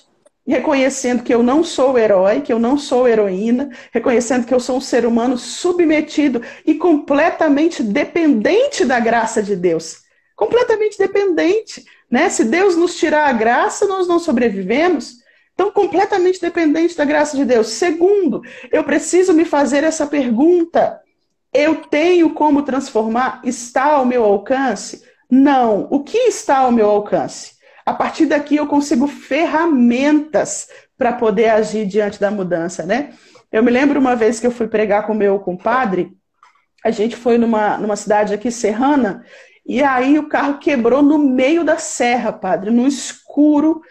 reconhecendo que eu não sou herói, que eu não sou heroína, reconhecendo que eu sou um ser humano submetido e completamente dependente da graça de Deus. Completamente dependente, né? Se Deus nos tirar a graça, nós não sobrevivemos. Então, completamente dependente da graça de Deus. Segundo, eu preciso me fazer essa pergunta: eu tenho como transformar? Está ao meu alcance? Não. O que está ao meu alcance? A partir daqui eu consigo ferramentas para poder agir diante da mudança, né? Eu me lembro uma vez que eu fui pregar com meu compadre, a gente foi numa, numa cidade aqui serrana, e aí o carro quebrou no meio da serra, padre, no escuro,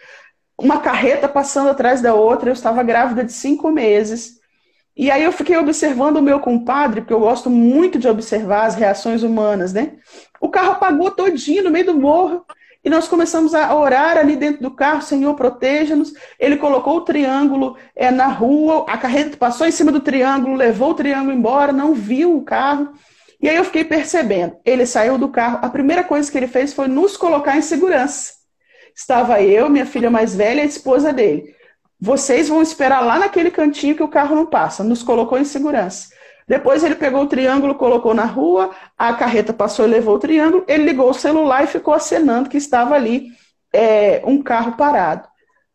uma carreta passando atrás da outra, eu estava grávida de cinco meses. E aí eu fiquei observando o meu compadre, porque eu gosto muito de observar as reações humanas, né? O carro apagou todinho no meio do morro. E nós começamos a orar ali dentro do carro, Senhor, proteja-nos. Ele colocou o triângulo é, na rua, a carreta passou em cima do triângulo, levou o triângulo embora, não viu o carro. E aí eu fiquei percebendo. Ele saiu do carro, a primeira coisa que ele fez foi nos colocar em segurança. Estava eu, minha filha mais velha e a esposa dele. Vocês vão esperar lá naquele cantinho que o carro não passa. Nos colocou em segurança. Depois ele pegou o triângulo, colocou na rua, a carreta passou e levou o triângulo, ele ligou o celular e ficou acenando que estava ali é, um carro parado.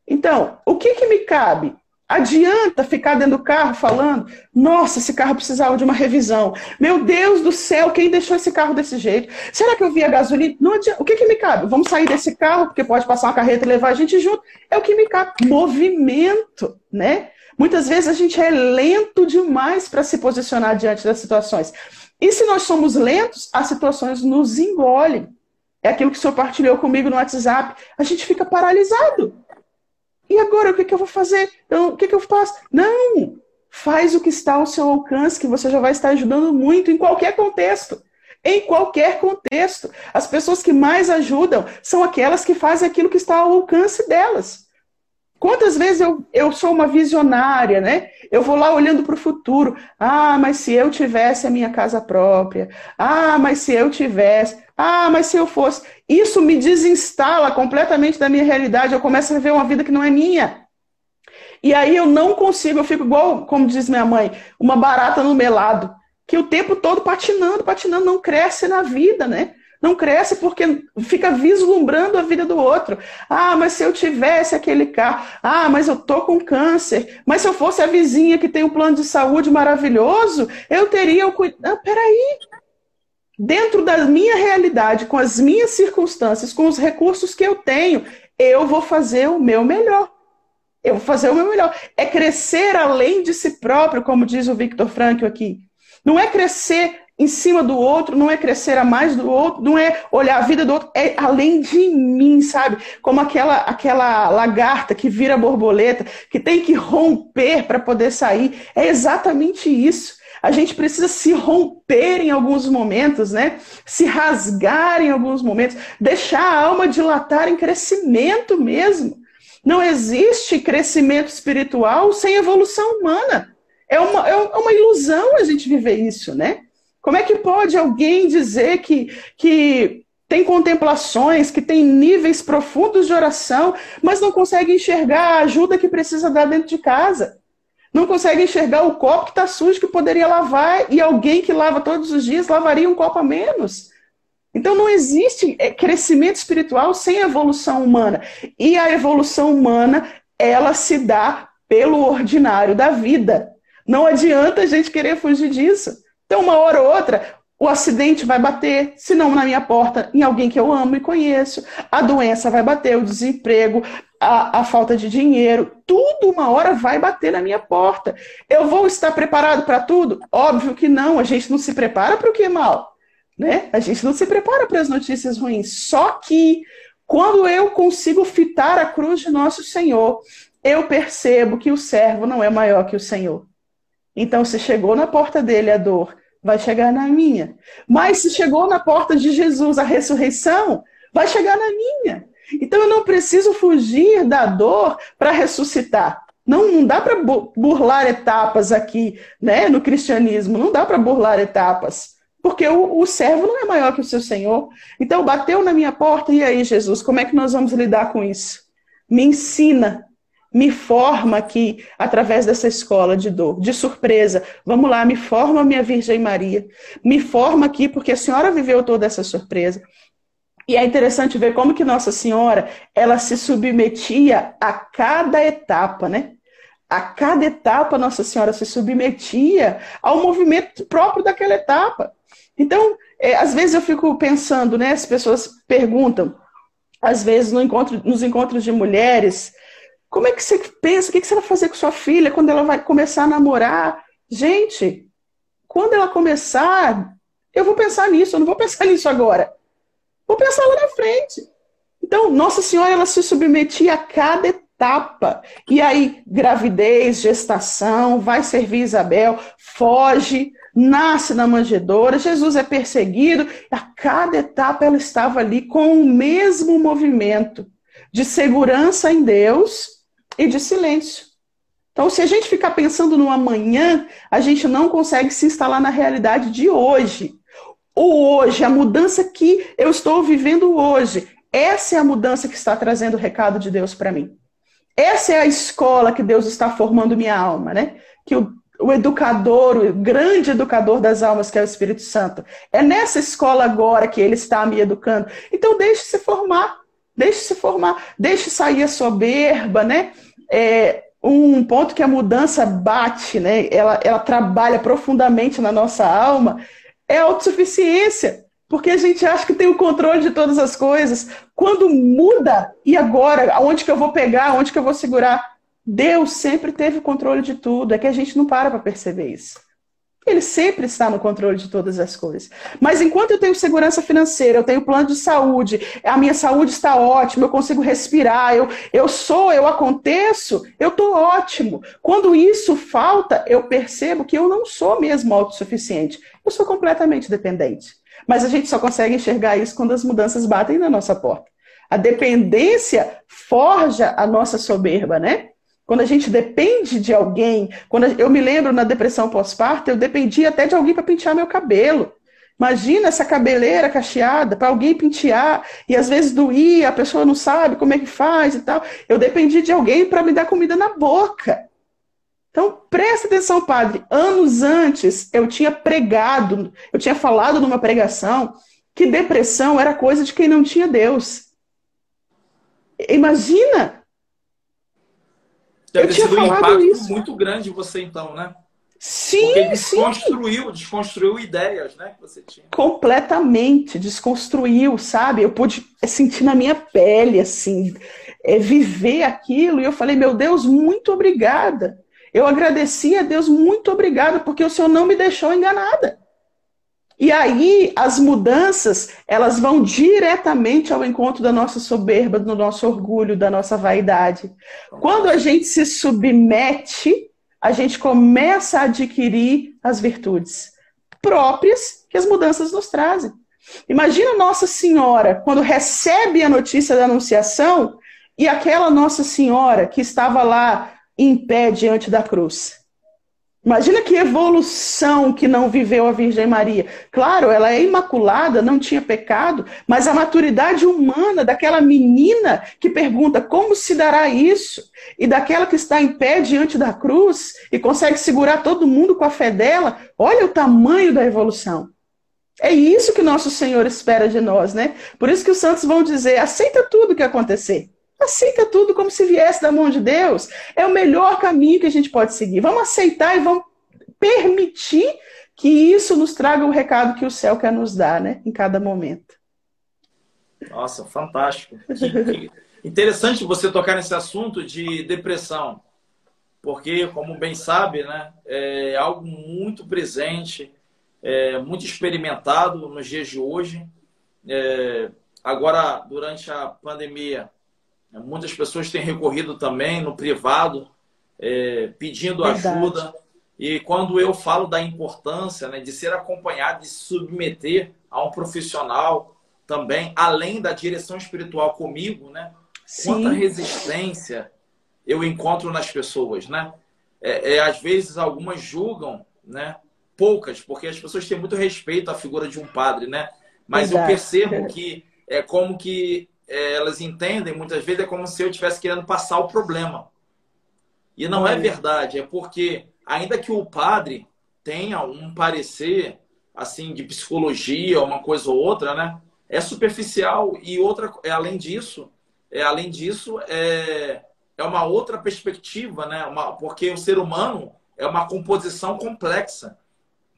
Então, o que, que me cabe? Adianta ficar dentro do carro falando, nossa, esse carro precisava de uma revisão. Meu Deus do céu, quem deixou esse carro desse jeito? Será que eu vi a gasolina? Não adianta. O que, que me cabe? Vamos sair desse carro, porque pode passar uma carreta e levar a gente junto. É o que me cabe. Movimento, né? Muitas vezes a gente é lento demais para se posicionar diante das situações. E se nós somos lentos, as situações nos engolem. É aquilo que o senhor partilhou comigo no WhatsApp. A gente fica paralisado. E agora, o que, que eu vou fazer? Então, o que, que eu faço? Não! Faz o que está ao seu alcance, que você já vai estar ajudando muito em qualquer contexto. Em qualquer contexto. As pessoas que mais ajudam são aquelas que fazem aquilo que está ao alcance delas. Quantas vezes eu, eu sou uma visionária, né? Eu vou lá olhando para o futuro. Ah, mas se eu tivesse a minha casa própria. Ah, mas se eu tivesse. Ah, mas se eu fosse. Isso me desinstala completamente da minha realidade. Eu começo a viver uma vida que não é minha. E aí eu não consigo, eu fico igual, como diz minha mãe, uma barata no melado, que o tempo todo patinando, patinando, não cresce na vida, né? Não cresce porque fica vislumbrando a vida do outro. Ah, mas se eu tivesse aquele carro. Ah, mas eu tô com câncer. Mas se eu fosse a vizinha que tem um plano de saúde maravilhoso, eu teria o cuidado. Ah, peraí. Dentro da minha realidade, com as minhas circunstâncias, com os recursos que eu tenho, eu vou fazer o meu melhor. Eu vou fazer o meu melhor. É crescer além de si próprio, como diz o Victor Frankl aqui. Não é crescer em cima do outro, não é crescer a mais do outro, não é olhar a vida do outro, é além de mim, sabe? Como aquela aquela lagarta que vira borboleta, que tem que romper para poder sair. É exatamente isso. A gente precisa se romper em alguns momentos, né? Se rasgar em alguns momentos, deixar a alma dilatar em crescimento mesmo. Não existe crescimento espiritual sem evolução humana. É uma, é uma ilusão a gente viver isso, né? Como é que pode alguém dizer que, que tem contemplações, que tem níveis profundos de oração, mas não consegue enxergar a ajuda que precisa dar dentro de casa? Não consegue enxergar o copo que está sujo, que poderia lavar, e alguém que lava todos os dias lavaria um copo a menos? Então não existe é, crescimento espiritual sem evolução humana. E a evolução humana, ela se dá pelo ordinário da vida. Não adianta a gente querer fugir disso. Então, uma hora ou outra, o acidente vai bater, se não na minha porta, em alguém que eu amo e conheço. A doença vai bater, o desemprego, a, a, falta de dinheiro, tudo uma hora vai bater na minha porta. Eu vou estar preparado para tudo? Óbvio que não, a gente não se prepara para o que é mal. Né? A gente não se prepara para as notícias ruins. Só que quando eu consigo fitar a cruz de nosso Senhor, eu percebo que o servo não é maior que o Senhor. Então, se chegou na porta dele a dor, vai chegar na minha. Mas se chegou na porta de Jesus a ressurreição, vai chegar na minha. Então, eu não preciso fugir da dor para ressuscitar. Não, não dá para burlar etapas aqui, né, no cristianismo, não dá para burlar etapas. Porque o, o, servo não é maior que o seu senhor. Então, bateu na minha porta, e aí, Jesus, como é que nós vamos lidar com isso? Me ensina me forma aqui através dessa escola de dor, de surpresa. Vamos lá, me forma minha Virgem Maria. Me forma aqui porque a senhora viveu toda essa surpresa. E é interessante ver como que Nossa Senhora, ela se submetia a cada etapa, né? A cada etapa Nossa Senhora se submetia ao movimento próprio daquela etapa. Então, é, às vezes eu fico pensando, né? As pessoas perguntam, às vezes no encontro, nos encontros de mulheres, como é que você pensa? O que você vai fazer com sua filha quando ela vai começar a namorar? Gente, quando ela começar, eu vou pensar nisso, eu não vou [laughs] pensar nisso agora. Vou pensar lá na frente. Então, Nossa Senhora, ela se submetia a cada etapa. E aí, gravidez, gestação, vai servir Isabel, foge, nasce na manjedoura, Jesus é perseguido. A cada etapa ela estava ali com o mesmo movimento de segurança em Deus e de silêncio. Então, se a gente ficar pensando no amanhã, a gente não consegue se instalar na realidade de hoje. O hoje, a mudança que eu estou vivendo hoje, essa é a mudança que está trazendo o recado de Deus para mim. Essa é a escola que Deus está formando minha alma, né? Que o, o educador, o grande educador das almas, que é o Espírito Santo, é nessa escola agora que ele está me educando. Então, deixe-se formar, deixe-se formar, deixe sair a soberba, né? é, um ponto que a mudança bate, né? Ela, ela trabalha profundamente na nossa alma, é a autossuficiência. Porque a gente acha que tem o controle de todas as coisas. Quando muda, e agora? Aonde que eu vou pegar? Onde que eu vou segurar? Deus sempre teve o controle de tudo. É que a gente não para para perceber isso. Ele sempre está no controle de todas as coisas. Mas enquanto eu tenho segurança financeira, eu tenho plano de saúde, a minha saúde está ótima, eu consigo respirar, eu, eu sou, eu aconteço, eu estou ótimo. Quando isso falta, eu percebo que eu não sou mesmo autossuficiente. Eu sou completamente dependente. Mas a gente só consegue enxergar isso quando as mudanças batem na nossa porta. A dependência forja a nossa soberba, né? Quando a gente depende de alguém, quando eu me lembro na depressão pós-parto, eu dependia até de alguém para pentear meu cabelo. Imagina essa cabeleira cacheada para alguém pentear e às vezes doía, a pessoa não sabe como é que faz e tal. Eu dependi de alguém para me dar comida na boca. Então, presta atenção, padre. Anos antes, eu tinha pregado, eu tinha falado numa pregação que depressão era coisa de quem não tinha Deus. Imagina Deve ter sido um impacto isso. muito grande você, então, né? Sim, Porque desconstruiu, sim. desconstruiu ideias, né, que você tinha. Completamente, desconstruiu, sabe? Eu pude sentir na minha pele, assim, é, viver aquilo, e eu falei, meu Deus, muito obrigada. Eu agradeci a Deus, muito obrigado, porque o Senhor não me deixou enganada. E aí as mudanças, elas vão diretamente ao encontro da nossa soberba, do nosso orgulho, da nossa vaidade. Quando a gente se submete, a gente começa a adquirir as virtudes próprias que as mudanças nos trazem. Imagina Nossa Senhora quando recebe a notícia da anunciação e aquela Nossa Senhora que estava lá em pé diante da cruz. Imagina que evolução que não viveu a Virgem Maria. Claro, ela é imaculada, não tinha pecado, mas a maturidade humana daquela menina que pergunta como se dará isso, e daquela que está em pé diante da cruz e consegue segurar todo mundo com a fé dela, olha o tamanho da evolução. É isso que nosso Senhor espera de nós, né? Por isso que os santos vão dizer: aceita tudo que acontecer. Aceita tudo como se viesse da mão de Deus. É o melhor caminho que a gente pode seguir. Vamos aceitar e vamos permitir que isso nos traga o recado que o céu quer nos dar, né? Em cada momento. Nossa, fantástico. [laughs] Interessante você tocar nesse assunto de depressão, porque, como bem sabe, né, é algo muito presente, é muito experimentado nos dias de hoje. É, agora, durante a pandemia, Muitas pessoas têm recorrido também no privado, é, pedindo Verdade. ajuda. E quando eu falo da importância né, de ser acompanhado, de se submeter a um profissional também, além da direção espiritual comigo, né? Sim. Quanta resistência eu encontro nas pessoas, né? É, é, às vezes algumas julgam, né? Poucas, porque as pessoas têm muito respeito à figura de um padre, né? Mas Verdade. eu percebo que é como que é, elas entendem muitas vezes é como se eu estivesse querendo passar o problema. E não é verdade, é porque ainda que o padre tenha um parecer assim de psicologia, uma coisa ou outra, né? É superficial e outra, é além disso, é além disso é é uma outra perspectiva, né? Uma, porque o ser humano é uma composição complexa.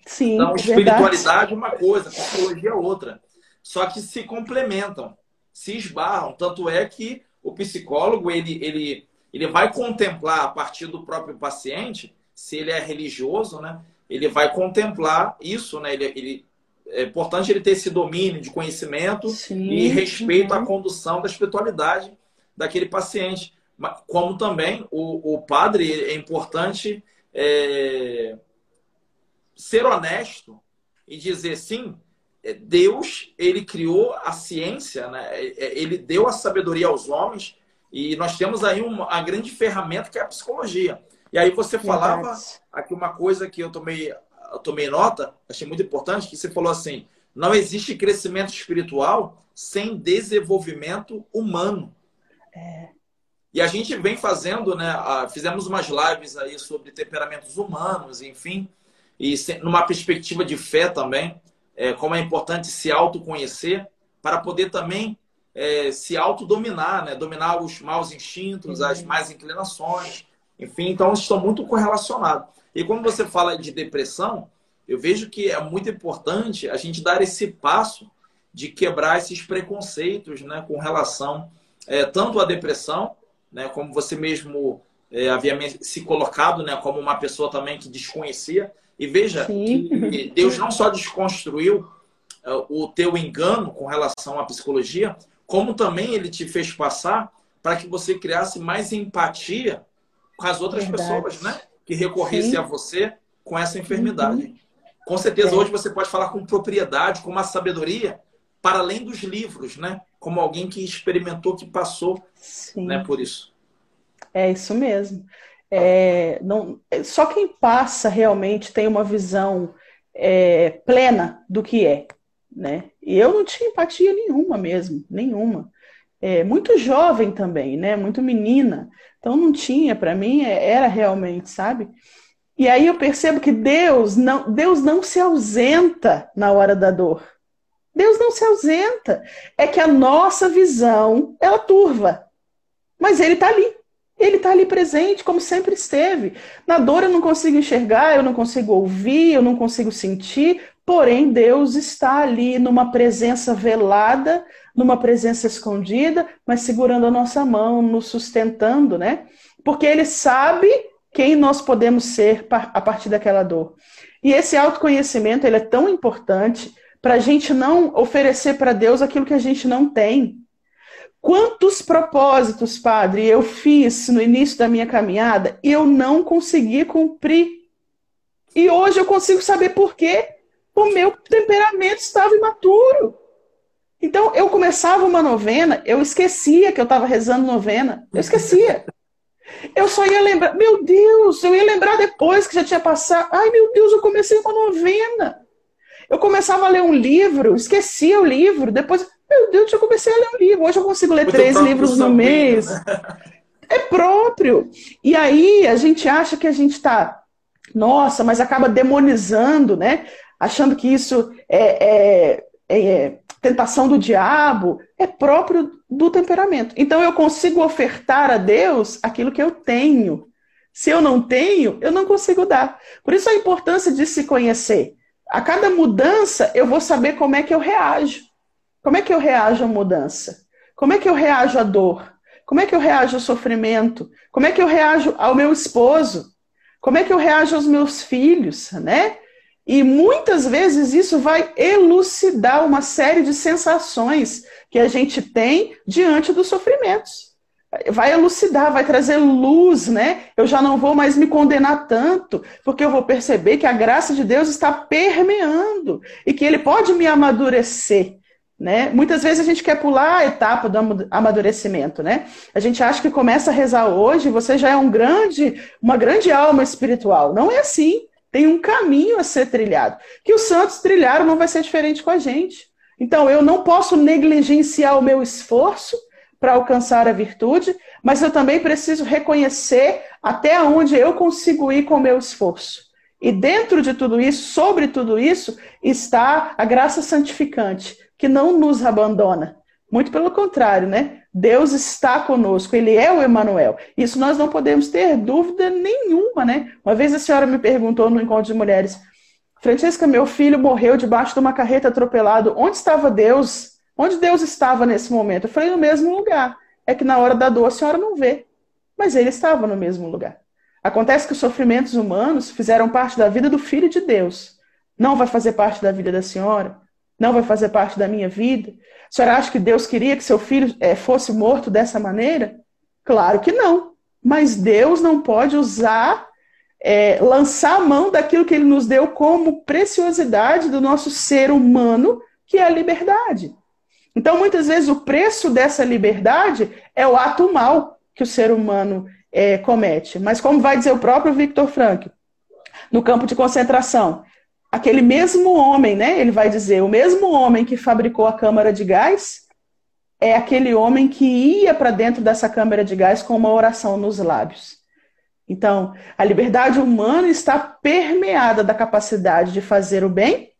Sim, então, espiritualidade é uma coisa, psicologia é outra. Só que se complementam se esbarram. Tanto é que o psicólogo ele, ele, ele vai contemplar a partir do próprio paciente, se ele é religioso, né? Ele vai contemplar isso, né? Ele, ele é importante ele ter esse domínio de conhecimento Sim, e respeito uhum. à condução da espiritualidade daquele paciente. Como também o, o padre é importante é, ser honesto e dizer sim, é, Deus ele criou a ciência, né? É, é, ele deu a sabedoria aos homens e nós temos aí uma grande ferramenta que é a psicologia. E aí você falava aqui uma coisa que eu tomei, eu tomei nota, achei muito importante, que você falou assim: não existe crescimento espiritual sem desenvolvimento humano. É. E a gente vem fazendo, né? Fizemos umas lives aí sobre temperamentos humanos, enfim, e numa perspectiva de fé também é, como é importante se autoconhecer para poder também é, se autodominar, né? dominar os maus instintos, as más inclinações, enfim, então estão muito correlacionados. E quando você fala de depressão, eu vejo que é muito importante a gente dar esse passo de quebrar esses preconceitos né, com relação é, tanto à depressão, né, como você mesmo é, havia se colocado né, como uma pessoa também que desconhecia, e veja Deus não só desconstruiu uh, o teu engano com relação à psicologia, como também ele te fez passar para que você criasse mais empatia com as outras Verdade. pessoas, né? Que recorressem a você com essa enfermidade. Uhum. Com certeza é. hoje você pode falar com propriedade, com uma sabedoria, para além dos livros, né? Como alguém que experimentou, que passou Sim. né, por isso. É isso mesmo. É, não, só quem passa realmente tem uma visão é, plena do que é. Né? E eu não tinha empatia nenhuma mesmo, nenhuma. É, muito jovem também, né? Muito menina. Então não tinha, para mim é, era realmente, sabe? E aí eu percebo que Deus não, Deus não se ausenta na hora da dor. Deus não se ausenta. É que a nossa visão, ela turva. Mas ele está ali. Ele está ali presente, como sempre esteve. Na dor eu não consigo enxergar, eu não consigo ouvir, eu não consigo sentir, porém Deus está ali numa presença velada, numa presença escondida, mas segurando a nossa mão, nos sustentando, né? Porque Ele sabe quem nós podemos ser a partir daquela dor. E esse autoconhecimento ele é tão importante para a gente não oferecer para Deus aquilo que a gente não tem. Quantos propósitos, Padre, eu fiz no início da minha caminhada e eu não consegui cumprir. E hoje eu consigo saber por quê. O meu temperamento estava imaturo. Então, eu começava uma novena, eu esquecia que eu estava rezando novena. Eu esquecia. Eu só ia lembrar, meu Deus, eu ia lembrar depois que já tinha passado. Ai, meu Deus, eu comecei uma novena. Eu começava a ler um livro, esquecia o livro, depois, meu Deus, eu comecei a ler um livro. Hoje eu consigo ler Muito três livros no mês. É próprio. E aí a gente acha que a gente está, nossa, mas acaba demonizando, né? Achando que isso é, é, é tentação do diabo, é próprio do temperamento. Então eu consigo ofertar a Deus aquilo que eu tenho. Se eu não tenho, eu não consigo dar. Por isso a importância de se conhecer. A cada mudança, eu vou saber como é que eu reajo. Como é que eu reajo à mudança? Como é que eu reajo à dor? Como é que eu reajo ao sofrimento? Como é que eu reajo ao meu esposo? Como é que eu reajo aos meus filhos, né? E muitas vezes isso vai elucidar uma série de sensações que a gente tem diante dos sofrimentos. Vai elucidar, vai trazer luz, né? Eu já não vou mais me condenar tanto, porque eu vou perceber que a graça de Deus está permeando e que Ele pode me amadurecer. Né? Muitas vezes a gente quer pular a etapa do amadurecimento, né? A gente acha que começa a rezar hoje, você já é um grande, uma grande alma espiritual. Não é assim. Tem um caminho a ser trilhado. Que os santos trilharam não vai ser diferente com a gente. Então, eu não posso negligenciar o meu esforço para alcançar a virtude, mas eu também preciso reconhecer até onde eu consigo ir com o meu esforço. E dentro de tudo isso, sobre tudo isso, está a graça santificante, que não nos abandona. Muito pelo contrário, né? Deus está conosco, Ele é o Emanuel. Isso nós não podemos ter dúvida nenhuma, né? Uma vez a senhora me perguntou no encontro de mulheres, Francesca, meu filho morreu debaixo de uma carreta atropelado. Onde estava Deus? Onde Deus estava nesse momento? Eu falei, no mesmo lugar. É que na hora da dor a senhora não vê. Mas ele estava no mesmo lugar. Acontece que os sofrimentos humanos fizeram parte da vida do Filho de Deus. Não vai fazer parte da vida da senhora? Não vai fazer parte da minha vida? A senhora acha que Deus queria que seu filho é, fosse morto dessa maneira? Claro que não. Mas Deus não pode usar, é, lançar a mão daquilo que ele nos deu como preciosidade do nosso ser humano, que é a liberdade. Então, muitas vezes, o preço dessa liberdade é o ato mal que o ser humano é, comete. Mas, como vai dizer o próprio Victor Frankl, no campo de concentração, aquele mesmo homem, né? Ele vai dizer, o mesmo homem que fabricou a câmara de gás é aquele homem que ia para dentro dessa câmara de gás com uma oração nos lábios. Então, a liberdade humana está permeada da capacidade de fazer o bem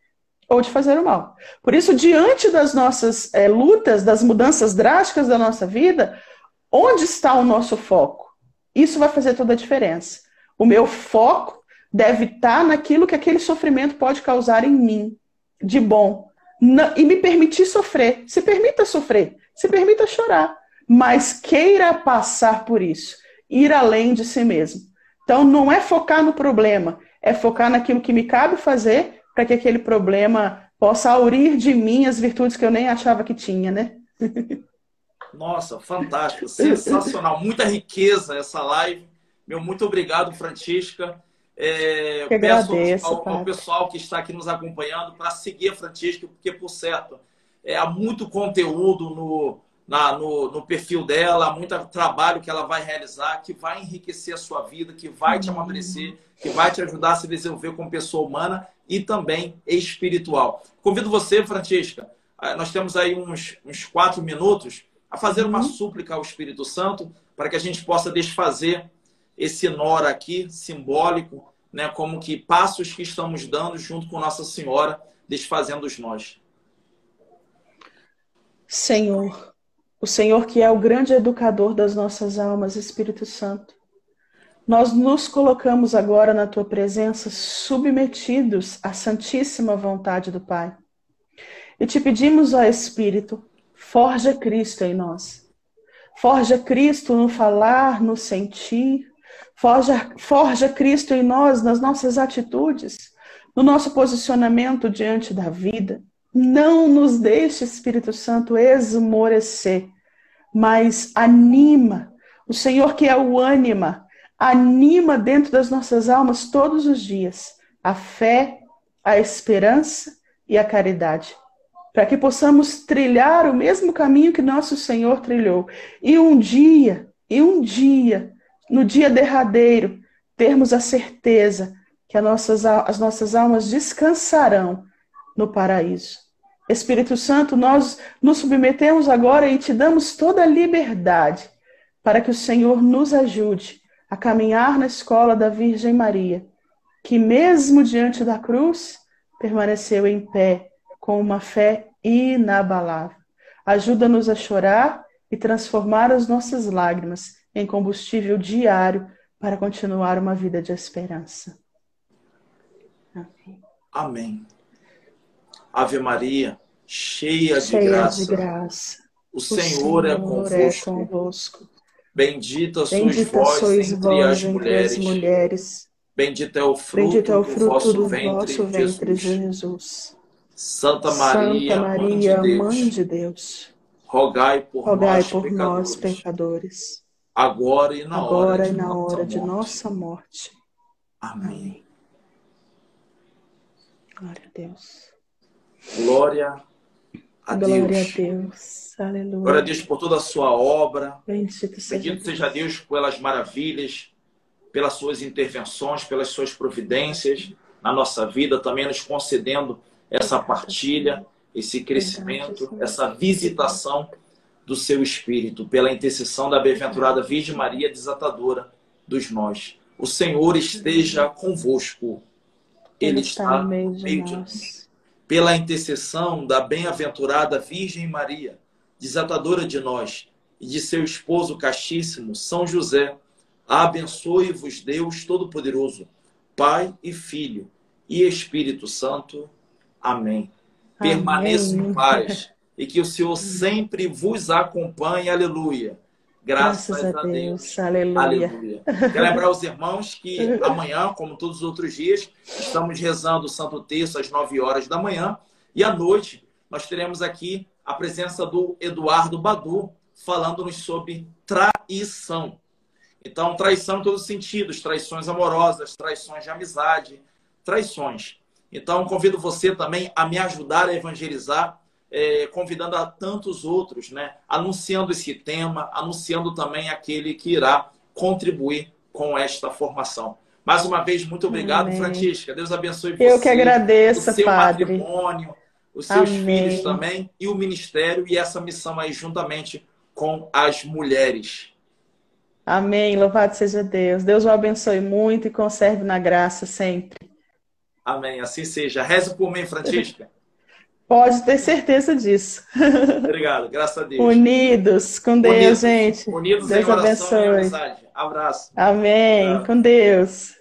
ou de fazer o mal. Por isso, diante das nossas é, lutas, das mudanças drásticas da nossa vida, onde está o nosso foco? Isso vai fazer toda a diferença. O meu foco deve estar naquilo que aquele sofrimento pode causar em mim, de bom. E me permitir sofrer. Se permita sofrer, se permita chorar, mas queira passar por isso, ir além de si mesmo. Então, não é focar no problema, é focar naquilo que me cabe fazer para que aquele problema possa aurir de mim as virtudes que eu nem achava que tinha, né? Nossa, fantástico, sensacional, muita riqueza essa live. Meu muito obrigado, Francisca. É, que peço agradeço, ao, ao, pessoal que está aqui nos acompanhando para seguir a Francisca, porque, por certo, é, há muito conteúdo no, na, no, no, perfil dela, muito trabalho que ela vai realizar, que vai enriquecer a sua vida, que vai te amadurecer, que vai te ajudar a se desenvolver como pessoa humana e também espiritual. Convido você, Francisca, nós temos aí uns, uns quatro minutos, a fazer uma uhum. súplica ao Espírito Santo para que a gente possa desfazer esse nó aqui simbólico né, como que passos que estamos dando junto com Nossa Senhora, desfazendo os nós. Senhor, o Senhor que é o grande educador das nossas almas, Espírito Santo, nós nos colocamos agora na tua presença submetidos à santíssima vontade do Pai. E te pedimos, ó Espírito, forja Cristo em nós. Forja Cristo no falar, no sentir, Forja, forja Cristo em nós, nas nossas atitudes, no nosso posicionamento diante da vida. Não nos deixe, Espírito Santo, esmorecer, mas anima. O Senhor que é o ânima, anima dentro das nossas almas todos os dias a fé, a esperança e a caridade, para que possamos trilhar o mesmo caminho que nosso Senhor trilhou. E um dia, e um dia, no dia derradeiro, termos a certeza que nossas, as nossas almas descansarão no paraíso. Espírito Santo, nós nos submetemos agora e te damos toda a liberdade para que o Senhor nos ajude a caminhar na escola da Virgem Maria, que mesmo diante da cruz permaneceu em pé com uma fé inabalável. Ajuda-nos a chorar e transformar as nossas lágrimas em combustível diário para continuar uma vida de esperança. Amém. Amém. Ave Maria, cheia, cheia de, graça, de graça, o, Senhor, Senhor é, convosco. é convosco. Bendita, Bendita sois vós entre, as, mulheres. mulheres. Bendito é o fruto, Bendito é o fruto do vosso do ventre, vosso ventre Jesus. Jesus. Santa Maria, Santa Maria Mãe de Deus, Mãe de Deus rogai por, rogai nós, por pecadores, nós, pecadores, agora e na agora hora, e de, na nossa hora de morte. nossa morte. Amém. Glória a Deus. Glória a Glória Deus. a Deus. Aleluia. Glória a Deus por toda a sua obra. Bendito seja, Bendito seja Deus pelas maravilhas, pelas suas intervenções, pelas suas providências na nossa vida, também nos concedendo essa partilha, esse crescimento, essa visitação do seu Espírito, pela intercessão da bem-aventurada Virgem Maria, desatadora dos nós. O Senhor esteja convosco. Ele, está no meio de nós. Pela intercessão da bem-aventurada Virgem Maria, desatadora de nós, e de seu esposo castíssimo, São José, abençoe-vos Deus Todo-Poderoso, Pai e Filho e Espírito Santo. Amém. Permaneça em paz [laughs] e que o Senhor sempre vos acompanhe. Aleluia. Graças, Graças a, Deus. Deus. Aleluia. Aleluia. Quero lembrar os irmãos que [laughs] amanhã, como todos os outros dias, estamos rezando o Santo Terço às 9 horas da manhã. E à noite, nós teremos aqui a presença do Eduardo Badu, falando-nos sobre traição. Então, traição em todos os sentidos: traições amorosas, traições de amizade, traições. Então, convido você também a me ajudar a evangelizar, é, convidando a tantos outros, né? anunciando esse tema, anunciando também aquele que irá contribuir com esta formação. Mais uma vez, muito obrigado, Amém. Francisca. Deus abençoe você. Eu que agradeço, o seu Padre. matrimônio, os seus Amém. filhos também, e o ministério e essa missão aí juntamente com as mulheres. Amém. Louvado seja Deus. Deus o abençoe muito e conserve na graça sempre. Amém. Assim seja. Reze por mim, Francisca. [laughs] Pode ter certeza disso. Obrigado. Graças a Deus. Unidos com Deus, Unidos, gente. Unidos Deus em oração abençoe. e. Abraço. Amém. Com Deus.